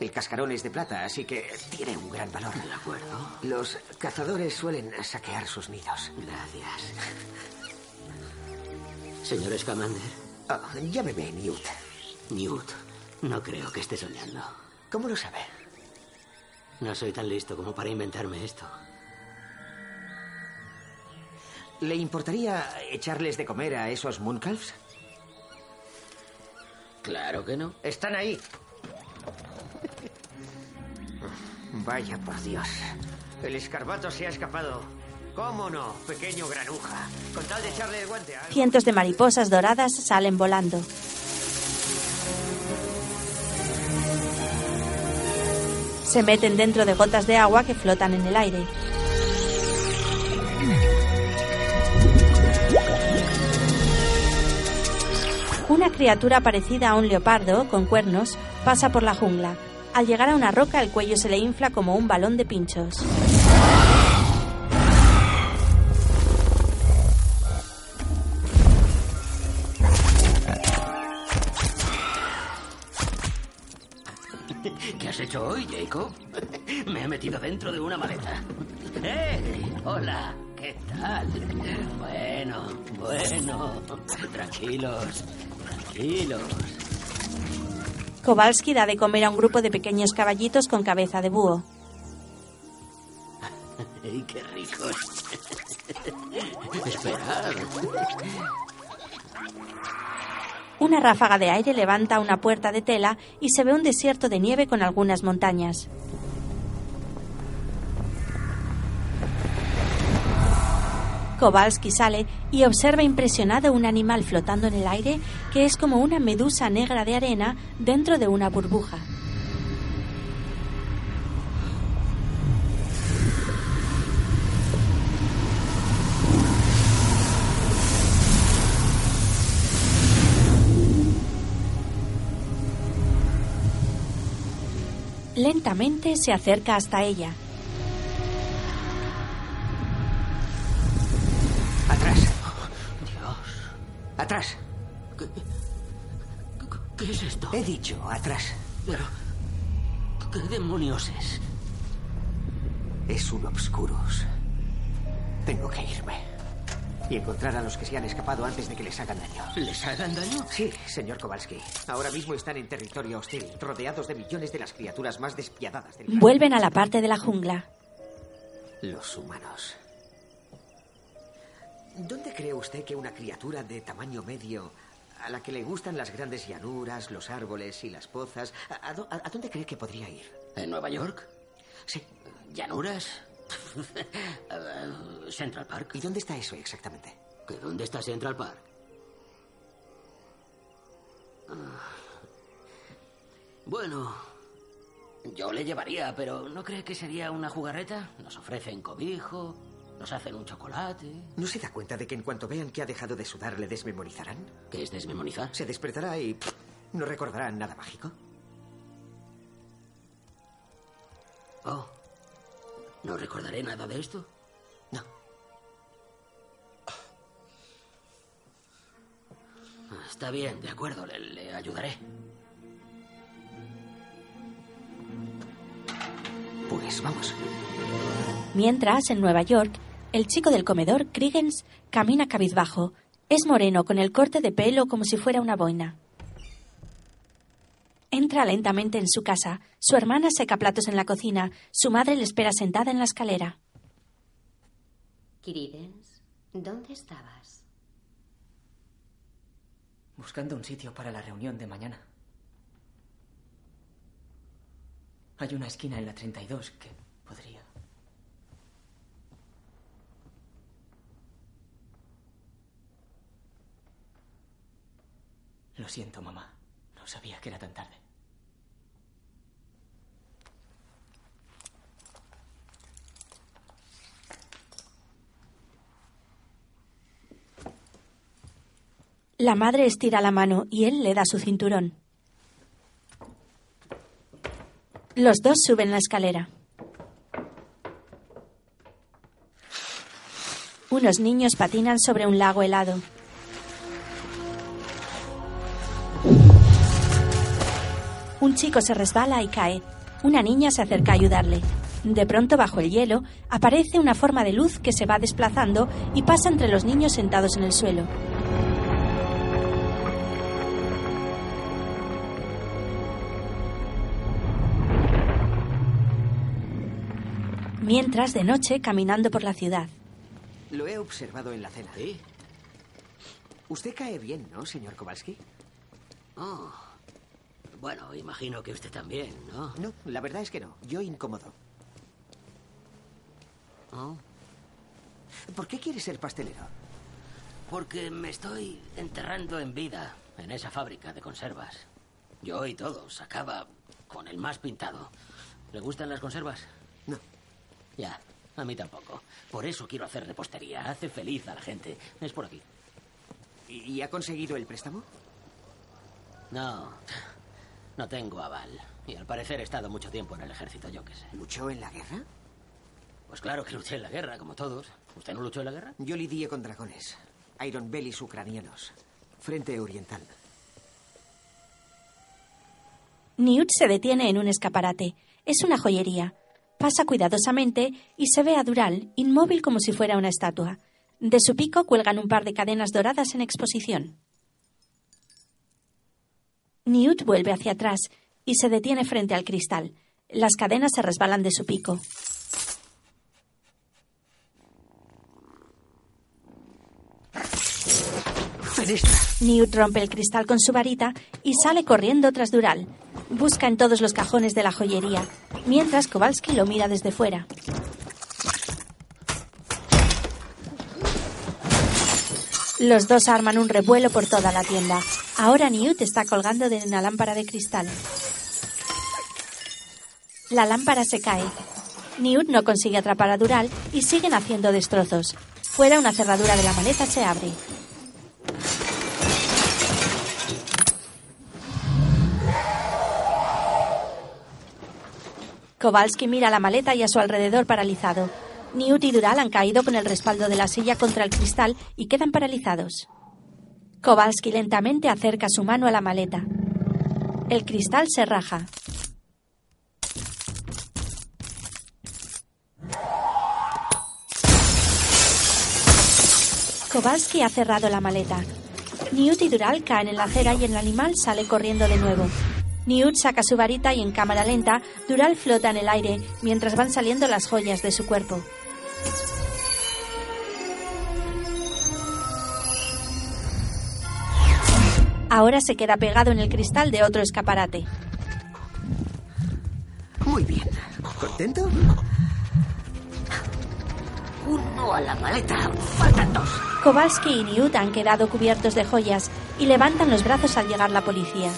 El cascarón es de plata, así que tiene un gran valor. De acuerdo. Los cazadores suelen saquear sus nidos. Gracias. Señor Scamander. Oh, llámeme Newt. Newt. No creo que esté soñando. ¿Cómo lo sabe? No soy tan listo como para inventarme esto. ¿Le importaría echarles de comer a esos Mooncalves? Claro que no. Están ahí. Vaya por Dios. El escarbato se ha escapado. ¿Cómo no, pequeño granuja? Con tal de echarle el guante a... Cientos de mariposas doradas salen volando. Se meten dentro de gotas de agua que flotan en el aire. Una criatura parecida a un leopardo, con cuernos, pasa por la jungla. Al llegar a una roca, el cuello se le infla como un balón de pinchos. ¿Qué has hecho hoy, Jacob? Me he metido dentro de una maleta. ¡Eh! Hola, ¿qué tal? Bueno, bueno. Tranquilos, tranquilos. Kowalski da de comer a un grupo de pequeños caballitos con cabeza de búho. (laughs) ¡Ay, qué ricos! Esperad. Una ráfaga de aire levanta una puerta de tela y se ve un desierto de nieve con algunas montañas. Kowalski sale y observa impresionado un animal flotando en el aire que es como una medusa negra de arena dentro de una burbuja. Lentamente se acerca hasta ella. Atrás. Dios. Atrás. ¿Qué es esto? He dicho, atrás. Pero... ¿Qué demonios es? Es un Obscurus. Tengo que irme. Y encontrar a los que se han escapado antes de que les hagan daño. ¿Les hagan daño? Sí, señor Kowalski. Ahora mismo están en territorio hostil, rodeados de millones de las criaturas más despiadadas del Vuelven a la parte de la jungla. Los humanos. ¿Dónde cree usted que una criatura de tamaño medio, a la que le gustan las grandes llanuras, los árboles y las pozas, a, a- a dónde cree que podría ir? ¿En Nueva York? Sí. ¿Llanuras? (laughs) Eh, Central Park. ¿Y dónde está eso exactamente? ¿Que dónde está Central Park? Ah. Bueno, yo le llevaría, pero ¿no cree que sería una jugarreta? Nos ofrecen cobijo, nos hacen un chocolate. ¿No se da cuenta de que en cuanto vean que ha dejado de sudar le desmemorizarán? ¿Qué es desmemorizar? Se despertará y pff, no recordará nada mágico. Oh, ¿no recordaré nada de esto? No. Ah, Está bien, de acuerdo, le, le ayudaré. Pues vamos. Mientras, en Nueva York, el chico del comedor, Krigens, camina cabizbajo. Es moreno, con el corte de pelo como si fuera una boina. Entra lentamente en su casa. Su hermana seca platos en la cocina. Su madre le espera sentada en la escalera. Kiridens, ¿dónde estabas? Buscando un sitio para la reunión de mañana. Hay una esquina en la 32 que podría. Lo siento, mamá. No sabía que era tan tarde. La madre estira la mano y él le da su cinturón. Los dos suben la escalera. Unos niños patinan sobre un lago helado. Un chico se resbala y cae. Una niña se acerca a ayudarle. De pronto, bajo el hielo, aparece una forma de luz que se va desplazando y pasa entre los niños sentados en el suelo. Mientras, de noche, caminando por la ciudad. Lo he observado en la cena. Usted cae bien, ¿no, señor Kowalski? Oh. Bueno, imagino que usted también, ¿no? No, la verdad es que no. Yo incómodo. Oh. ¿Por qué quiere ser pastelero? Porque me estoy enterrando en vida en esa fábrica de conservas. Yo y todos acaba con el más pintado. ¿Le gustan las conservas? No. Ya, a mí tampoco. Por eso quiero hacer repostería. Hace feliz a la gente. Es por aquí. ¿Y ha conseguido el préstamo? No, no tengo aval. Y al parecer he estado mucho tiempo en el ejército, yo qué sé. ¿Luchó en la guerra? Pues claro que luché en la guerra, como todos. ¿Usted no luchó en la guerra? Yo lidié con dragones. Iron Bellies ucranianos. Frente oriental. Newt se detiene en un escaparate. Es una joyería. Pasa cuidadosamente y se ve a Dural, inmóvil como si fuera una estatua. De su pico cuelgan un par de cadenas doradas en exposición. Newt vuelve hacia atrás y se detiene frente al cristal. Las cadenas se resbalan de su pico. Newt rompe el cristal con su varita y sale corriendo tras Dural. Busca en todos los cajones de la joyería, mientras Kowalski lo mira desde fuera. Los dos arman un revuelo por toda la tienda. Ahora Newt está colgando de una lámpara de cristal. La lámpara se cae. Newt no consigue atrapar a Dural y siguen haciendo destrozos. Fuera una cerradura de la maleta se abre. Kowalski mira la maleta y a su alrededor paralizado. Newt y Dural han caído con el respaldo de la silla contra el cristal y quedan paralizados. Kowalski lentamente acerca su mano a la maleta. El cristal se raja. Kowalski ha cerrado la maleta. Newt y Dural caen en la acera y el animal sale corriendo de nuevo. Newt saca su varita y en cámara lenta, Dural flota en el aire mientras van saliendo las joyas de su cuerpo. Ahora se queda pegado en el cristal de otro escaparate. Muy bien. ¿Contento? Uno a la maleta. Faltan dos. Kowalski y Newt han quedado cubiertos de joyas y levantan los brazos al llegar la policía.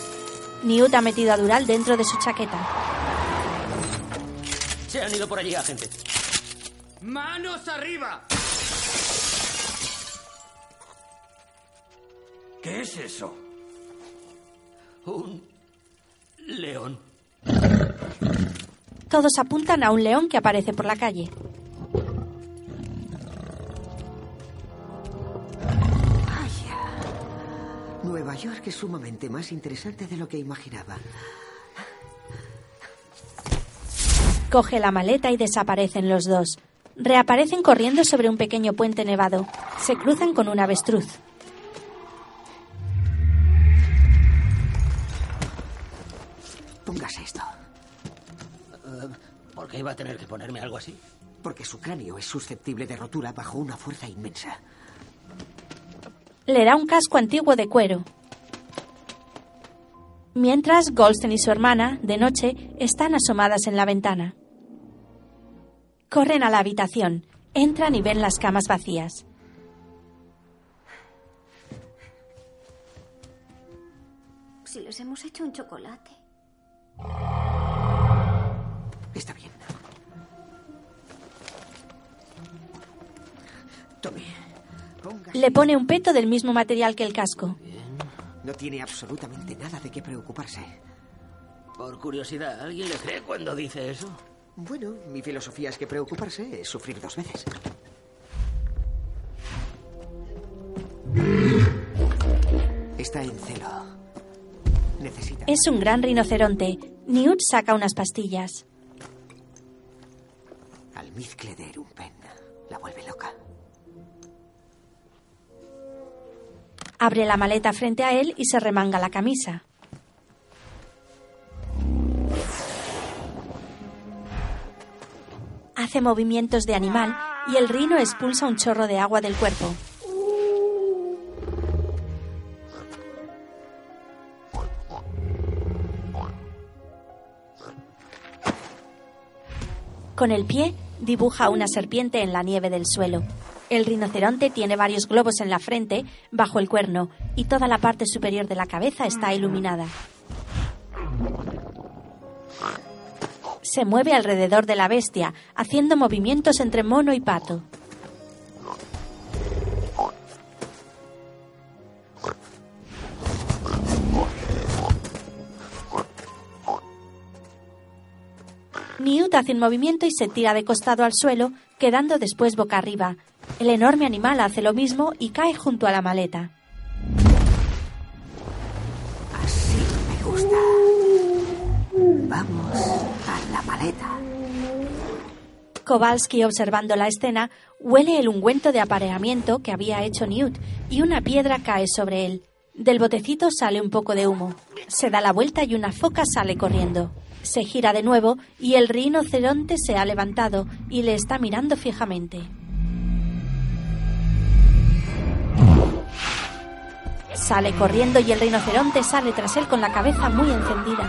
Newt ha metido a Dural dentro de su chaqueta. Se han ido por allí, agente. ¡Manos arriba! ¿Qué es eso? Un león. Todos apuntan a un león que aparece por la calle. Nueva York es sumamente más interesante de lo que imaginaba. Coge la maleta y desaparecen los dos. Reaparecen corriendo sobre un pequeño puente nevado. Se cruzan con un avestruz. Esto. Eh, ¿Por qué iba a tener que ponerme algo así? Porque su cráneo es susceptible de rotura bajo una fuerza inmensa. Le da un casco antiguo de cuero. Mientras, Goldstein y su hermana, de noche, están asomadas en la ventana. Corren a la habitación, entran y ven las camas vacías. Si les hemos hecho un chocolate. Está bien. Tome. Le pone un peto del mismo material que el casco. No tiene absolutamente nada de qué preocuparse. Por curiosidad, ¿alguien le cree cuando dice eso? Bueno, mi filosofía es que preocuparse es sufrir dos veces. Está en celo. Necesita. Es un gran rinoceronte. Newt saca unas pastillas. Almizcle de Erumpen. La vuelve loca. Abre la maleta frente a él y se remanga la camisa. Hace movimientos de animal y el rino expulsa un chorro de agua del cuerpo. Con el pie dibuja una serpiente en la nieve del suelo. El rinoceronte tiene varios globos en la frente, bajo el cuerno, y toda la parte superior de la cabeza está iluminada. Se mueve alrededor de la bestia, haciendo movimientos entre mono y pato. Newt hace un movimiento y se tira de costado al suelo, quedando después boca arriba. El enorme animal hace lo mismo y cae junto a la maleta. Así me gusta. Vamos a la maleta. Kowalski, observando la escena, huele el ungüento de apareamiento que había hecho Newt y una piedra cae sobre él. Del botecito sale un poco de humo. Se da la vuelta y una foca sale corriendo. Se gira de nuevo y el rinoceronte se ha levantado y le está mirando fijamente. Sale corriendo y el rinoceronte sale tras él con la cabeza muy encendida.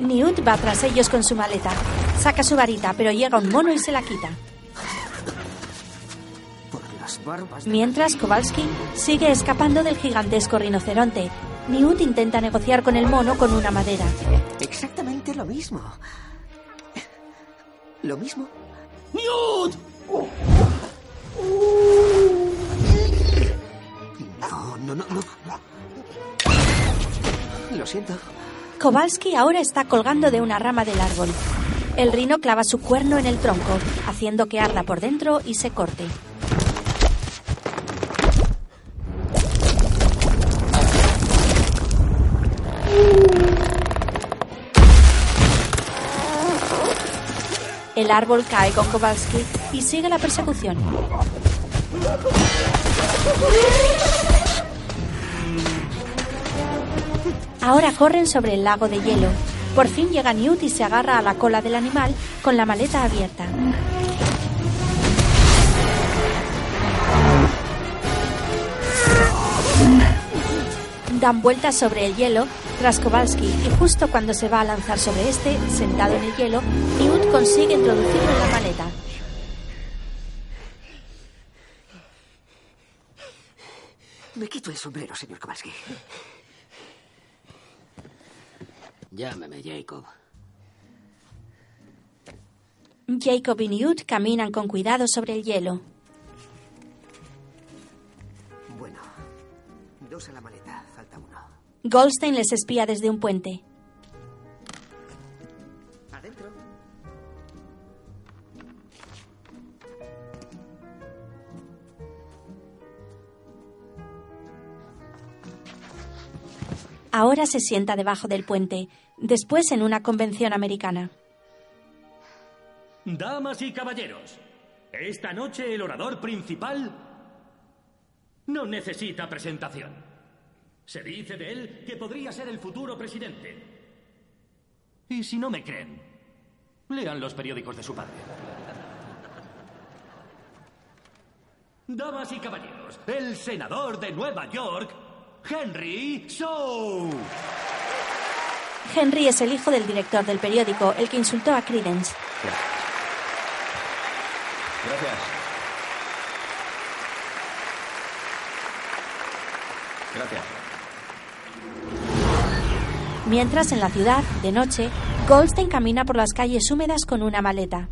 Newt va tras ellos con su maleta. Saca su varita, pero llega un mono y se la quita. Mientras, Kowalski sigue escapando del gigantesco rinoceronte. Newt intenta negociar con el mono con una madera. Exactamente lo mismo. ¿Lo mismo? ¡Newt! No, no, no, no. Lo siento. Kowalski ahora está colgando de una rama del árbol. El rino clava su cuerno en el tronco, haciendo que arda por dentro y se corte. El árbol cae con Kowalski y sigue la persecución. Ahora corren sobre el lago de hielo. Por fin llega Newt y se agarra a la cola del animal con la maleta abierta. Dan vueltas sobre el hielo tras Kowalski y justo cuando se va a lanzar sobre este, sentado en el hielo, Newt consigue introducirlo en la maleta. Me quito el sombrero, señor Kowalski. Llámeme, Jacob. Jacob y Newt caminan con cuidado sobre el hielo. Bueno, dos a la maleta, falta uno. Goldstein les espía desde un puente. Ahora se sienta debajo del puente, después en una convención americana. Damas y caballeros, esta noche el orador principal no necesita presentación. Se dice de él que podría ser el futuro presidente. Y si no me creen, lean los periódicos de su padre. Damas y caballeros, el senador de Nueva York, Henry Shaw. Henry es el hijo del director del periódico, el que insultó a Credence. Gracias. Gracias. Mientras en la ciudad, de noche, Goldstein camina por las calles húmedas con una maleta.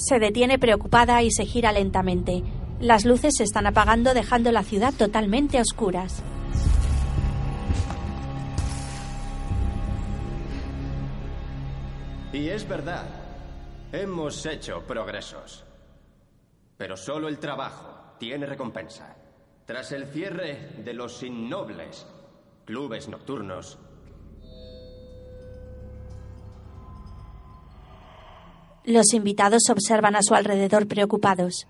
Se detiene preocupada y se gira lentamente. Las luces se están apagando dejando la ciudad totalmente oscuras. Y es verdad, hemos hecho progresos. Pero solo el trabajo tiene recompensa. Tras el cierre de los innobles clubes nocturnos, Los invitados observan a su alrededor preocupados.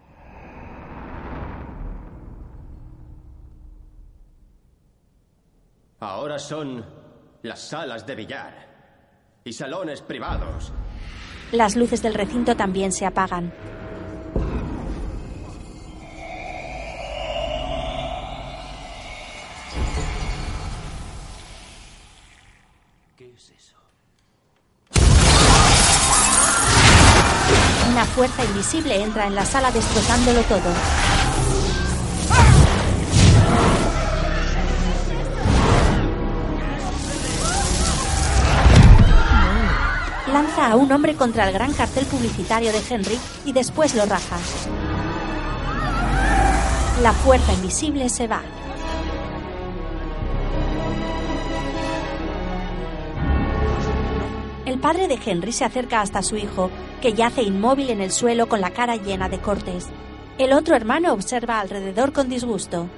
ahora son las salas de billar y salones privados. Las luces del recinto también se apagan. Fuerza invisible entra en la sala destrozándolo todo. Lanza a un hombre contra el gran cartel publicitario de Henry y después lo raja. La fuerza invisible se va. El padre de Henry se acerca hasta su hijo, que yace inmóvil en el suelo con la cara llena de cortes. El otro hermano observa alrededor con disgusto.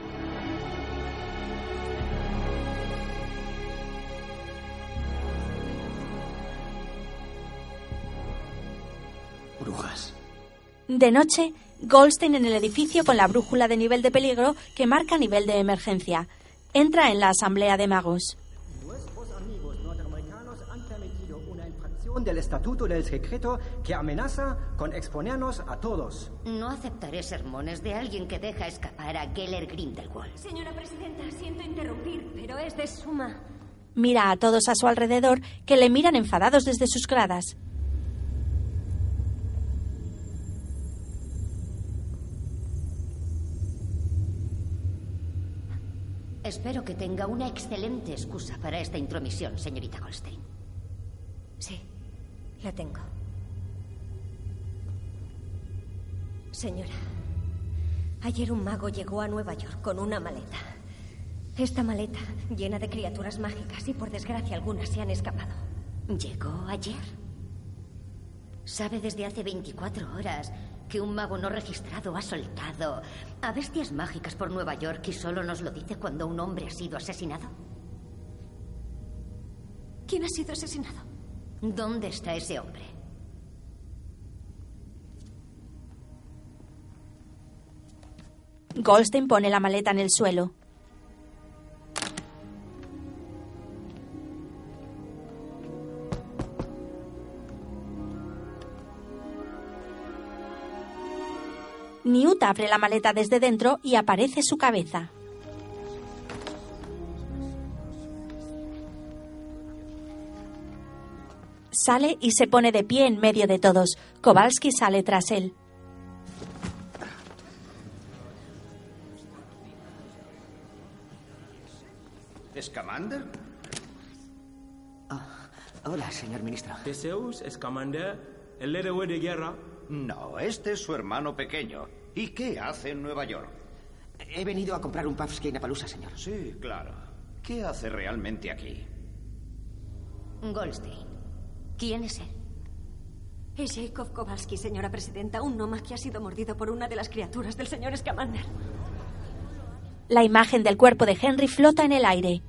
Brujas. De noche, Goldstein en el edificio con la brújula de nivel de peligro que marca nivel de emergencia. Entra en la asamblea de magos. Del Estatuto del Secreto que amenaza con exponernos a todos. No aceptaré sermones de alguien que deja escapar a Geller Grindelwald. Señora Presidenta, siento interrumpir, pero es de suma. Mira a todos a su alrededor que le miran enfadados desde sus gradas. Espero que tenga una excelente excusa para esta intromisión, señorita Goldstein. Sí, la tengo. Señora, ayer un mago llegó a Nueva York con una maleta. Esta maleta llena de criaturas mágicas y por desgracia algunas se han escapado. ¿Llegó ayer? ¿Sabe desde hace 24 horas que un mago no registrado ha soltado a bestias mágicas por Nueva York y solo nos lo dice cuando un hombre ha sido asesinado? ¿Quién ha sido asesinado? ¿Dónde está ese hombre? Goldstein pone la maleta en el suelo. Newt abre la maleta desde dentro y aparece su cabeza. Sale y se pone de pie en medio de todos. Kowalski sale tras él. ¿Escamander? Hola, señor ministro. Teseus, Escamander, el héroe de guerra. No, este es su hermano pequeño. ¿Y qué hace en Nueva York? He venido a comprar un Pavsky en Appaloosa, señor. Sí, claro. ¿Qué hace realmente aquí? Goldstein. ¿Quién es él? Es Jacob Kowalski, señora presidenta, un nómada que ha sido mordido por una de las criaturas del señor Scamander. La imagen del cuerpo de Henry flota en el aire.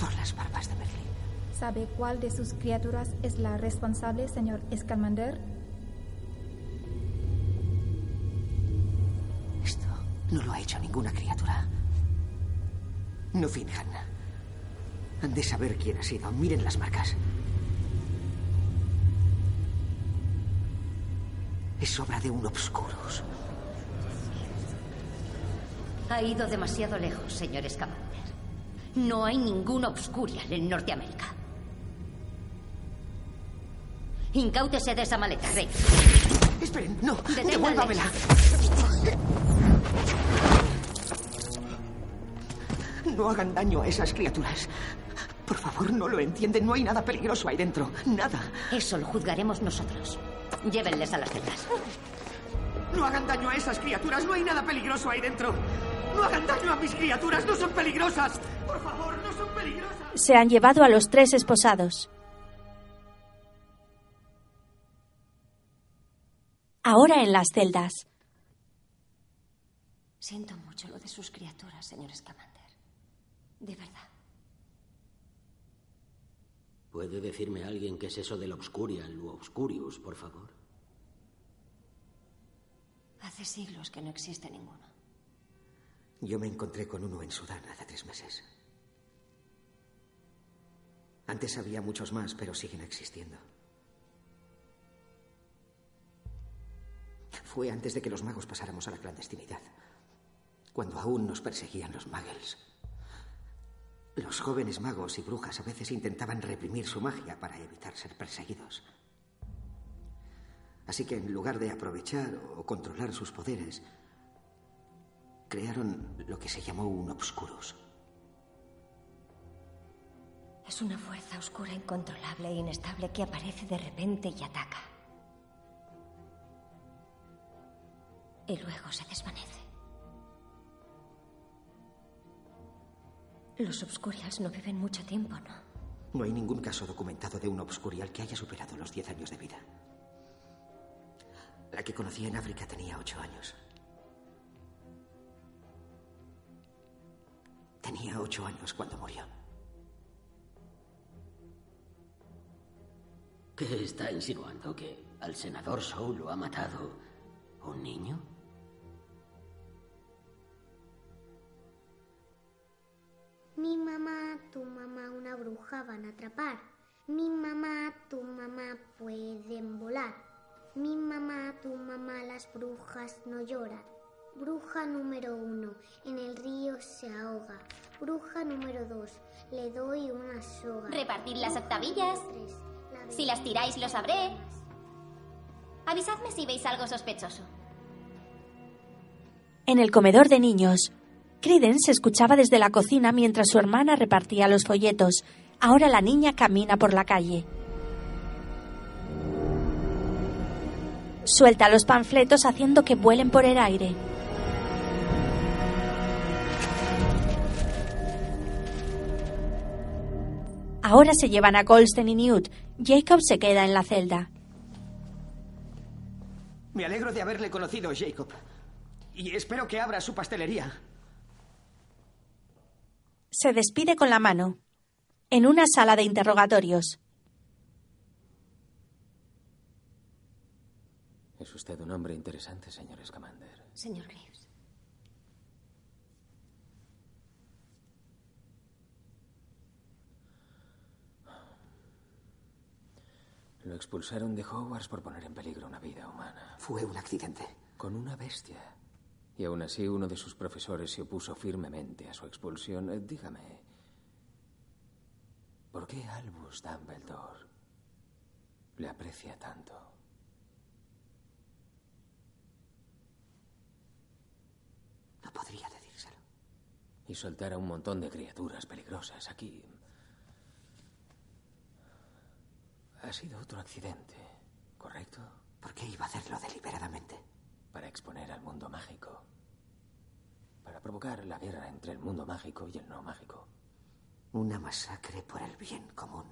Por las barbas de Merlin. ¿Sabe cuál de sus criaturas es la responsable, señor Scamander? Esto no lo ha hecho ninguna criatura. No finjan. Han de saber quién ha sido. Miren las marcas. Es obra de un obscurus. Ha ido demasiado lejos, señor Scamander. No hay ningún obscurial en Norteamérica. Incáutese de esa maleta, Rey. Esperen, no. Devuélvamela. No hagan daño a esas criaturas. Por favor, no lo entienden. No hay nada peligroso ahí dentro. Nada. Eso lo juzgaremos nosotros. Llévenles a las celdas. No hagan daño a esas criaturas. No hay nada peligroso ahí dentro. No hagan daño a mis criaturas. No son peligrosas. Por favor, no son peligrosas. Se han llevado a los tres esposados. Ahora en las celdas. Siento mucho lo de sus criaturas, señor Scamander. De verdad. ¿Puede decirme alguien qué es eso del Obscurial u Obscurius, por favor? Hace siglos que no existe ninguno. Yo me encontré con uno en Sudán hace tres meses. Antes había muchos más, pero siguen existiendo. Fue antes de que los magos pasáramos a la clandestinidad, cuando aún nos perseguían los muggles. Los jóvenes magos y brujas a veces intentaban reprimir su magia para evitar ser perseguidos. Así que en lugar de aprovechar o controlar sus poderes, crearon lo que se llamó un obscurus. Es una fuerza oscura, incontrolable e inestable que aparece de repente y ataca. Y luego se desvanece. Los Obscurials no viven mucho tiempo, ¿no? No hay ningún caso documentado de un obscurial que haya superado los 10 años de vida. La que conocí en África tenía ocho años. Tenía ocho años cuando murió. ¿Qué está insinuando? ¿Que al senador Shaw lo ha matado un niño? Mi mamá, tu mamá, una bruja van a atrapar. Mi mamá, tu mamá pueden volar. Mi mamá, tu mamá, las brujas no lloran. Bruja número uno, en el río se ahoga. Bruja número dos, le doy una soga. Repartid las octavillas. Si las tiráis, lo sabré. Avisadme si veis algo sospechoso. En el comedor de niños, Credence escuchaba desde la cocina mientras su hermana repartía los folletos. Ahora la niña camina por la calle. Suelta los panfletos haciendo que vuelen por el aire. Ahora se llevan a Goldstein y Newt. Jacob se queda en la celda. Me alegro de haberle conocido, Jacob. Y espero que abra su pastelería. Se despide con la mano. En una sala de interrogatorios. Es usted un hombre interesante, señor Scamander. Señor Graves. Lo expulsaron de Hogwarts por poner en peligro una vida humana. Fue un accidente. Con una bestia. Y aún así uno de sus profesores se opuso firmemente a su expulsión. Eh, dígame, ¿por qué Albus Dumbledore le aprecia tanto? No podría decírselo. Y soltar a un montón de criaturas peligrosas aquí. Ha sido otro accidente, ¿correcto? ¿Por qué iba a hacerlo deliberadamente? Para exponer al mundo mágico. Para provocar la guerra entre el mundo mágico y el no mágico. Una masacre por el bien común.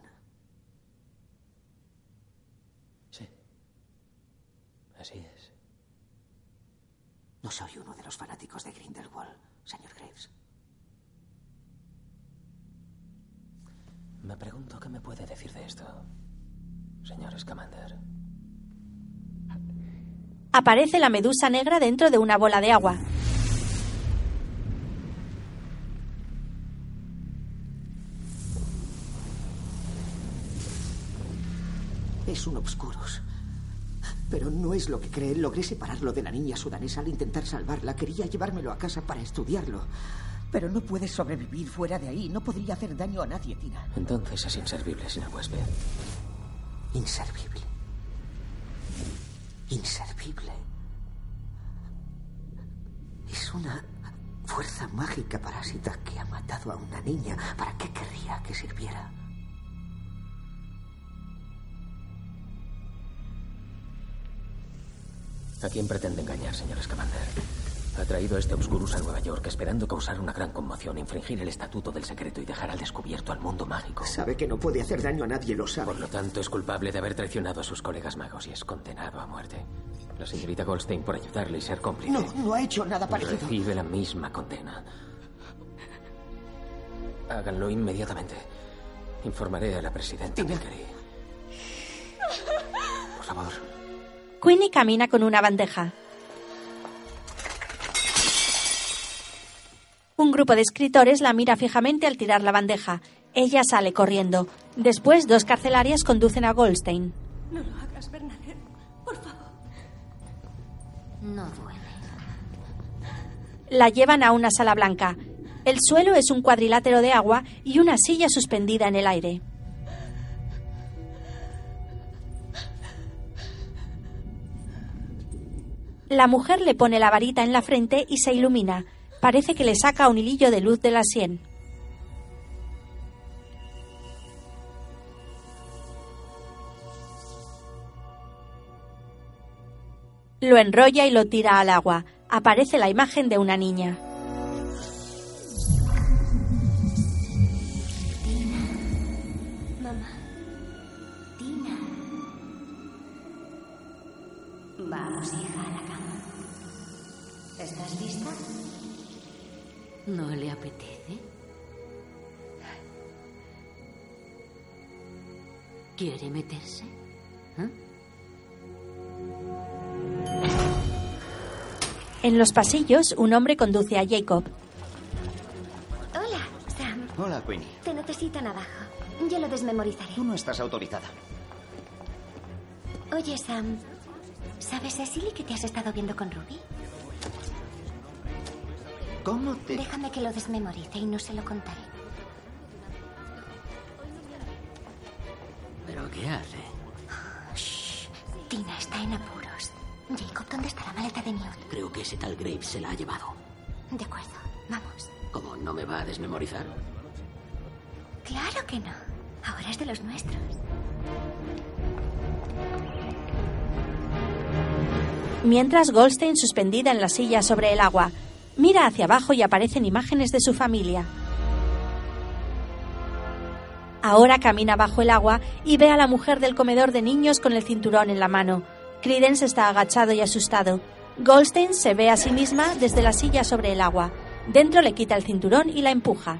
Sí. Así es. No soy uno de los fanáticos de Grindelwald, señor Graves. Me pregunto qué me puede decir de esto, señor Scamander. Aparece la medusa negra dentro de una bola de agua. Es un obscuros. Pero no es lo que cree. Logré separarlo de la niña sudanesa al intentar salvarla. Quería llevármelo a casa para estudiarlo. Pero no puedes sobrevivir fuera de ahí. No podría hacer daño a nadie, Tina. Entonces es inservible sin el huésped. Inservible. Inservible. Es una fuerza mágica parásita que ha matado a una niña. ¿Para qué querría que sirviera? ¿A quién pretende engañar, señor Scamander? Ha traído a este Obscurus a Nueva York esperando causar una gran conmoción, infringir el estatuto del secreto y dejar al descubierto al mundo mágico. Sabe que no puede hacer daño a nadie, lo sabe. Por lo tanto, es culpable de haber traicionado a sus colegas magos y es condenado a muerte. La señorita Goldstein por ayudarle y ser cómplice. No, no ha hecho nada parecido. Recibe la misma condena. Háganlo inmediatamente. Informaré a la presidenta. Por favor. Queenie camina con una bandeja. Un grupo de escritores la mira fijamente al tirar la bandeja. Ella sale corriendo. Después, dos carcelarias conducen a Goldstein. No lo hagas, Bernadette. Por favor. No duele. La llevan a una sala blanca. El suelo es un cuadrilátero de agua y una silla suspendida en el aire. La mujer le pone la varita en la frente y se ilumina. Parece que le saca un hilillo de luz de la sien. Lo enrolla y lo tira al agua. Aparece la imagen de una niña. ¿No le apetece? ¿Quiere meterse? ¿Eh? En los pasillos, un hombre conduce a Jacob. Hola, Sam. Hola, Queenie. Te necesitan abajo. Yo lo desmemorizaré. Tú no estás autorizada. Oye, Sam. ¿Sabes, Cecily, que te has estado viendo con Ruby? ¿Cómo te...? Déjame que lo desmemorice y no se lo contaré. ¿Pero qué hace? Shh. Tina está en apuros. Jacob, ¿dónde está la maleta de Newt? Creo que ese tal Graves se la ha llevado. De acuerdo, vamos. ¿Cómo no me va a desmemorizar? Claro que no. Ahora es de los nuestros. Mientras Goldstein, suspendida en la silla sobre el agua, mira hacia abajo y aparecen imágenes de su familia. Ahora camina bajo el agua y ve a la mujer del comedor de niños con el cinturón en la mano. Credence está agachado y asustado. Goldstein se ve a sí misma desde la silla sobre el agua. Dentro le quita el cinturón y la empuja.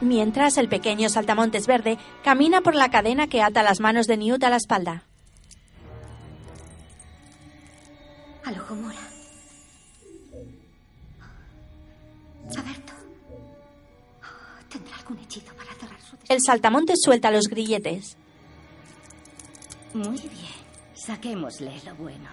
Mientras el pequeño saltamontes verde camina por la cadena que ata las manos de Newt a la espalda. Alojomora. Aberto. ¿Tendrá algún hechizo para cerrar su... El saltamontes suelta los grilletes. Muy bien. Saquémosle lo bueno.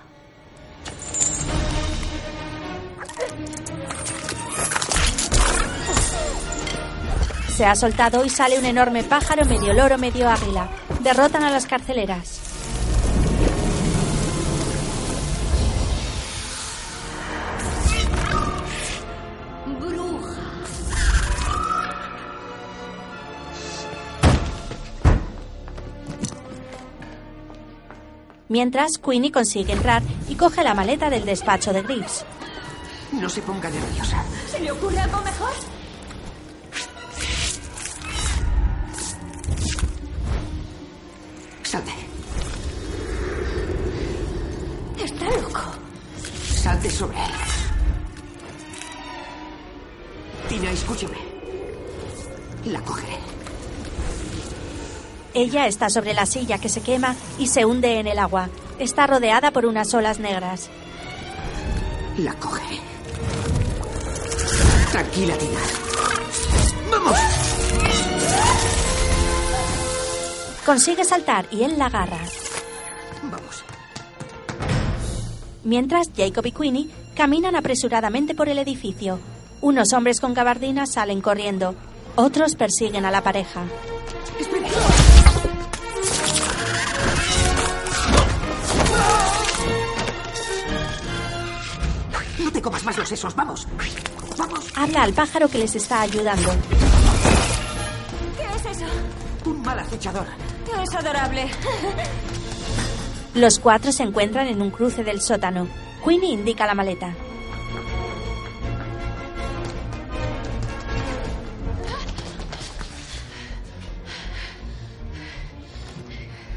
Se ha soltado y sale un enorme pájaro medio loro, medio águila. Derrotan a las carceleras. Mientras, Queenie consigue entrar y coge la maleta del despacho de Greaves. No se ponga nerviosa. ¿Se le ocurre algo mejor? Salte. Está loco. Salte sobre él. Tina, escúcheme. La cogeré. Ella está sobre la silla que se quema y se hunde en el agua. Está rodeada por unas olas negras. La cogeré. Tranquila, Tina. ¡Vamos! Consigue saltar y él la agarra. Vamos. Mientras, Jacob y Queenie caminan apresuradamente por el edificio. Unos hombres con gabardinas salen corriendo. Otros persiguen a la pareja. Comas más los sesos. ¡Vamos! ¡Vamos! Habla al pájaro que les está ayudando. ¿Qué es eso? Un mal acechador. Es adorable. Los cuatro se encuentran en un cruce del sótano. Queenie indica la maleta.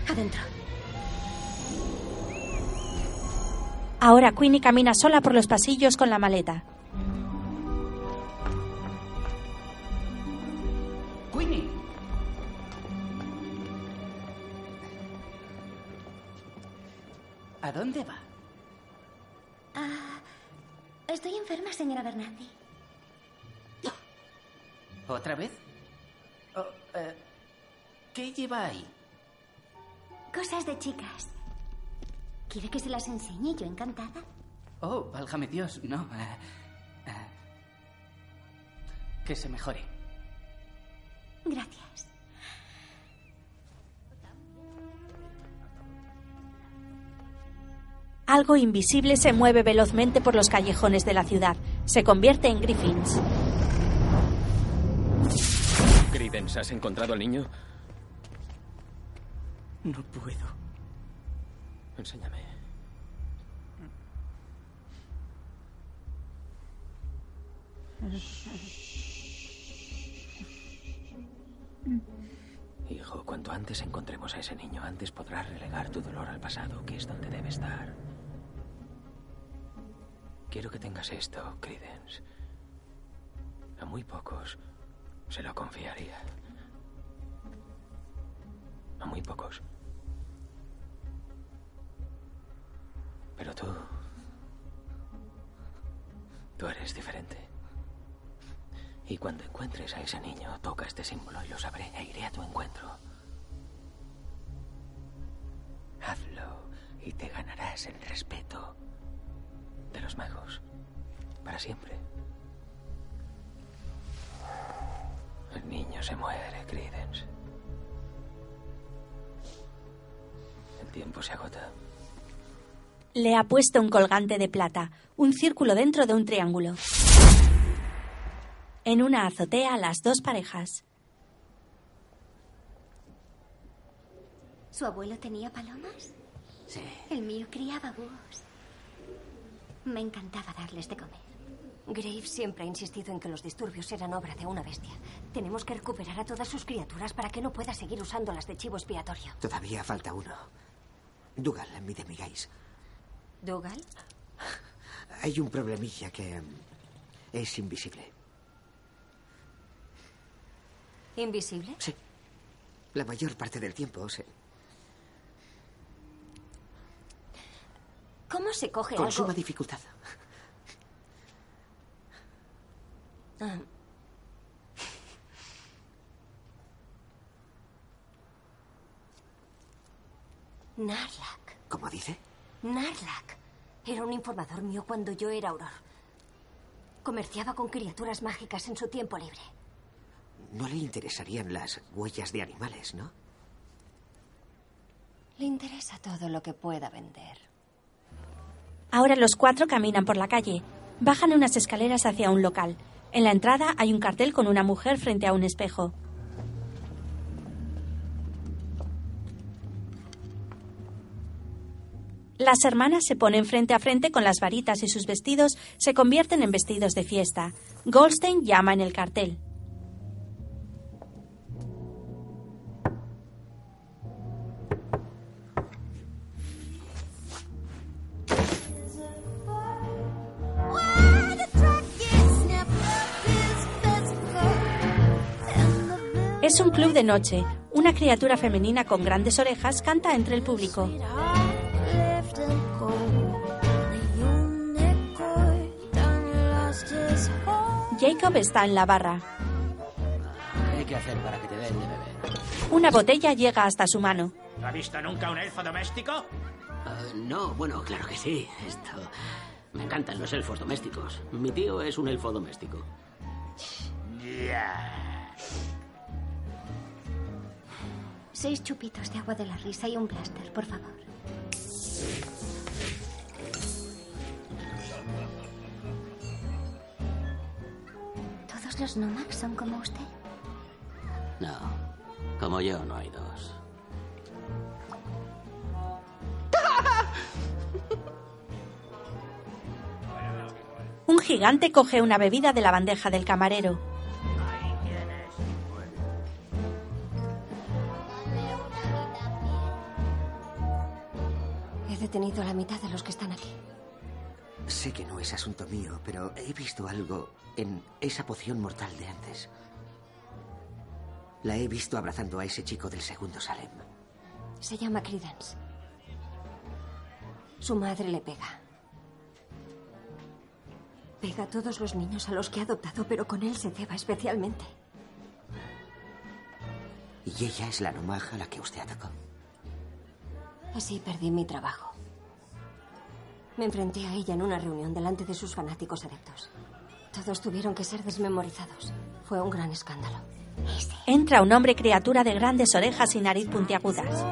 Adentro. Ahora Queenie camina sola por los pasillos con la maleta. Queenie. ¿A dónde va? Ah, estoy enferma, señora Bernardi. ¿Otra vez? Oh, eh, ¿Qué lleva ahí? Cosas de chicas. ¿Quiere que se las enseñe? Yo encantada. Oh, válgame Dios, no. eh, eh, que se mejore. Gracias. Algo invisible se mueve velozmente por los callejones de la ciudad. Se convierte en Griffins. Credence, ¿has encontrado al niño? No puedo. Enséñame. Hijo, cuanto antes encontremos a ese niño, antes podrás relegar tu dolor al pasado, que es donde debe estar. Quiero que tengas esto, Credence. A muy pocos se lo confiaría. A muy pocos. Pero tú... Tú eres diferente. Y cuando encuentres a ese niño, toca este símbolo y lo sabré e iré a tu encuentro. Hazlo y te ganarás el respeto de los magos. Para siempre. El niño se muere, Credence. El tiempo se agota. Le ha puesto un colgante de plata, un círculo dentro de un triángulo. En una azotea, las dos parejas. ¿Su abuelo tenía palomas? Sí. El mío criaba búhos. Me encantaba darles de comer. Graves siempre ha insistido en que los disturbios eran obra de una bestia. Tenemos que recuperar a todas sus criaturas para que no pueda seguir usándolas de chivo expiatorio. Todavía falta uno. Dougal, mi demigais. ¿Dougal? Hay un problemilla que mm, es invisible. ¿Invisible? Sí. La mayor parte del tiempo, sí. ¿Cómo se coge Con algo? suma dificultad. Ah. Narlak. ¿Cómo dice? Narlak. Era un informador mío cuando yo era Auror. Comerciaba con criaturas mágicas en su tiempo libre. No le interesarían las huellas de animales, ¿no? Le interesa todo lo que pueda vender. Ahora los cuatro caminan por la calle. Bajan unas escaleras hacia un local. En la entrada hay un cartel con una mujer frente a un espejo. Las hermanas se ponen frente a frente con las varitas y sus vestidos se convierten en vestidos de fiesta. Goldstein llama en el cartel. Es un club de noche. Una criatura femenina con grandes orejas canta entre el público. Jacob está en la barra. ¿Qué hay que hacer para que te den de beber? Una botella llega hasta su mano. ¿Ha visto nunca un elfo doméstico? Ah, no, bueno, claro que sí. Esto. Me encantan los elfos domésticos. Mi tío es un elfo doméstico. Ya. Seis chupitos de agua de la risa y un blaster, por favor. Todos los Nomax son como usted? No, como yo no hay dos. (laughs) Un gigante coge una bebida de la bandeja del camarero. He detenido a la mitad de los que están aquí. Sé que no es asunto mío, pero he visto algo en esa poción mortal de antes. La he visto abrazando a ese chico del segundo Salem. Se llama Credence. Su madre le pega. Pega a todos los niños a los que ha adoptado, pero con él se ceba especialmente. Y ella es la nomaja a la que usted atacó. Así perdí mi trabajo. Me enfrenté a ella en una reunión delante de sus fanáticos adeptos. Todos tuvieron que ser desmemorizados. Fue un gran escándalo. Entra un hombre criatura de grandes orejas y nariz puntiagudas.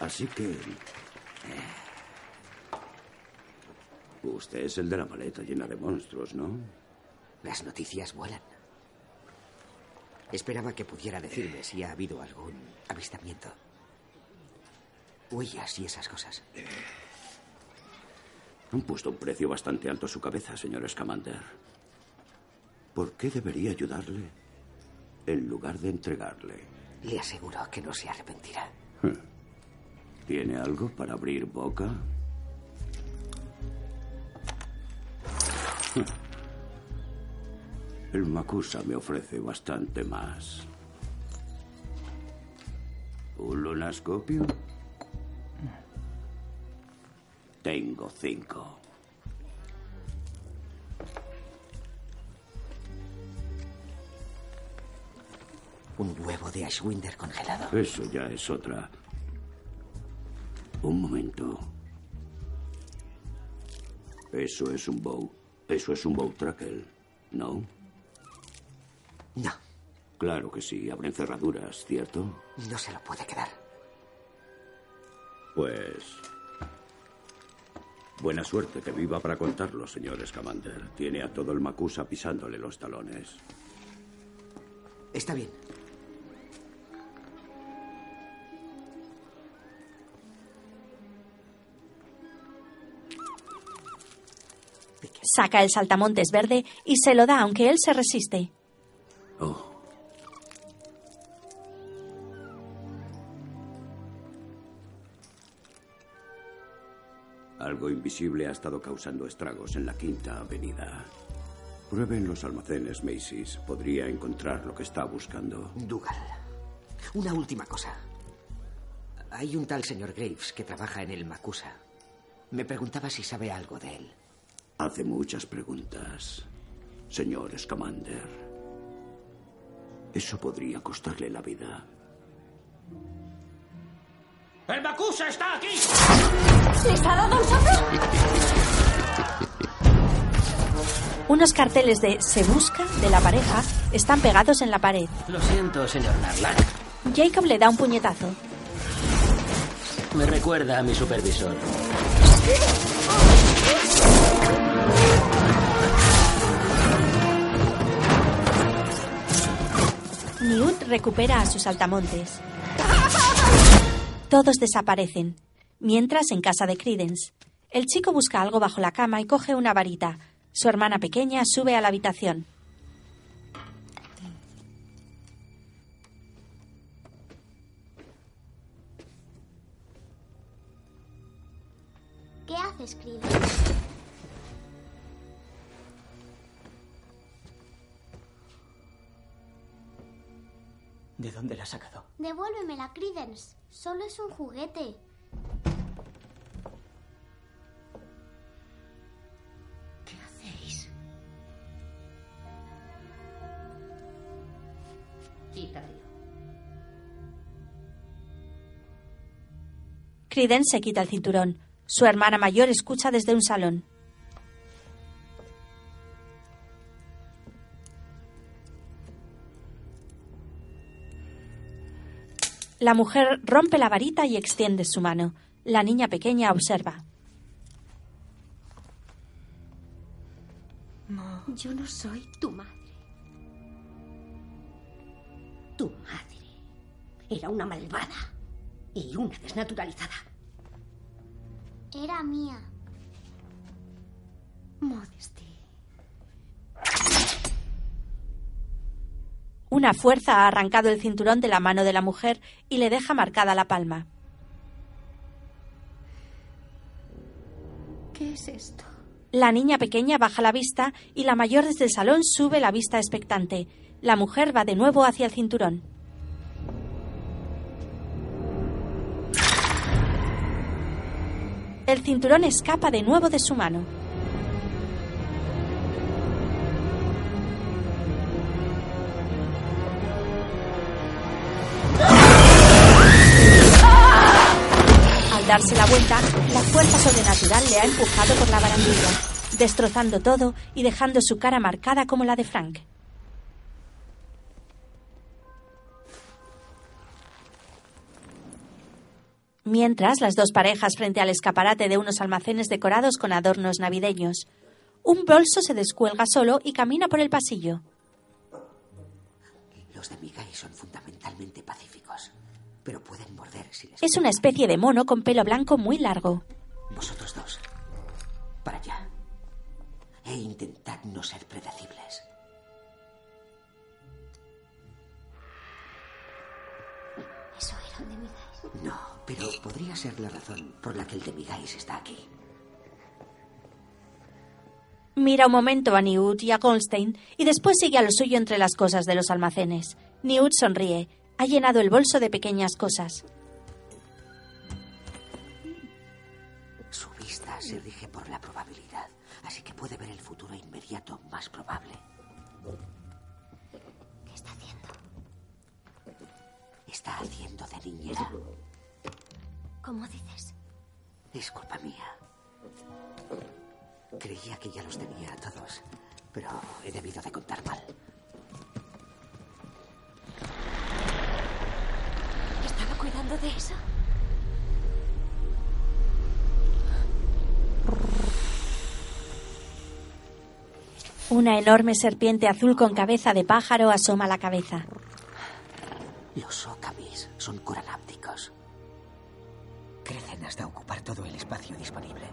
Así que... eh, Usted es el de la maleta llena de monstruos, ¿no? Las noticias vuelan. Esperaba que pudiera decirme si ha habido algún avistamiento. Huellas y esas cosas. Han puesto un precio bastante alto a su cabeza, señor Scamander. ¿Por qué debería ayudarle en lugar de entregarle? Le aseguro que no se arrepentirá. ¿Tiene algo para abrir boca? El Makusa me ofrece bastante más. ¿Un lunascopio? Tengo cinco. Un huevo de Ashwinder congelado. Eso ya es otra. Un momento. Eso es un bow. Eso es un bow tracker, ¿no? No. Claro que sí. Abren cerraduras, ¿cierto? No se lo puede quedar. Pues. Buena suerte que viva para contarlo, señor Scamander. Tiene a todo el Makusa pisándole los talones. Está bien. Saca el saltamontes verde y se lo da, aunque él se resiste. Oh. Algo invisible ha estado causando estragos en la Quinta Avenida. Prueben los almacenes Macy's. Podría encontrar lo que está buscando. Dougal. Una última cosa. Hay un tal señor Graves que trabaja en el Makusa. Me preguntaba si sabe algo de él. Hace muchas preguntas, señor Scamander. Eso podría costarle la vida. ¡El Makusa está aquí! ¿Les ha dado un soplo? Unos carteles de Se busca de la pareja están pegados en la pared. Lo siento, señor Narlan. Jacob le da un puñetazo. Me recuerda a mi supervisor. Newt recupera a sus altamontes. Todos desaparecen. Mientras, en casa de Credence, el chico busca algo bajo la cama y coge una varita. Su hermana pequeña sube a la habitación. Devuélvemela, Credence. Solo es un juguete. ¿Qué hacéis? Quítatelo. Credence se quita el cinturón. Su hermana mayor escucha desde un salón. La mujer rompe la varita y extiende su mano. La niña pequeña observa. Yo no soy tu madre. Tu madre era una malvada y una desnaturalizada. Era mía. Modesty. Una fuerza ha arrancado el cinturón de la mano de la mujer y le deja marcada la palma. ¿Qué es esto? La niña pequeña baja la vista y la mayor desde el salón sube la vista expectante. La mujer va de nuevo hacia el cinturón. El cinturón escapa de nuevo de su mano. Darse la vuelta, la fuerza sobrenatural le ha empujado por la barandilla, destrozando todo y dejando su cara marcada como la de Frank. Mientras, las dos parejas frente al escaparate de unos almacenes decorados con adornos navideños. Un bolso se descuelga solo y camina por el pasillo. Los de Migai son fundamentalmente pacíficos, pero pueden morder si les... Es una especie de mono con pelo blanco muy largo. Vosotros dos, para allá. E intentad no ser predecibles. Eso era un Demigais. No, pero podría ser la razón por la que el Demigais está aquí. Mira un momento a Newt y a Goldstein y después sigue a lo suyo entre las cosas de los almacenes. Newt sonríe. Ha llenado el bolso de pequeñas cosas. Su vista se rige por la probabilidad, así que puede ver el futuro inmediato más probable. ¿Qué está haciendo? Está haciendo de niñera. ¿Cómo dices? Es culpa mía. Creía que ya los tenía a todos, pero he debido de contar mal. Una enorme serpiente azul con cabeza de pájaro asoma la cabeza. Los okamis son curanápticos. Crecen hasta ocupar todo el espacio disponible.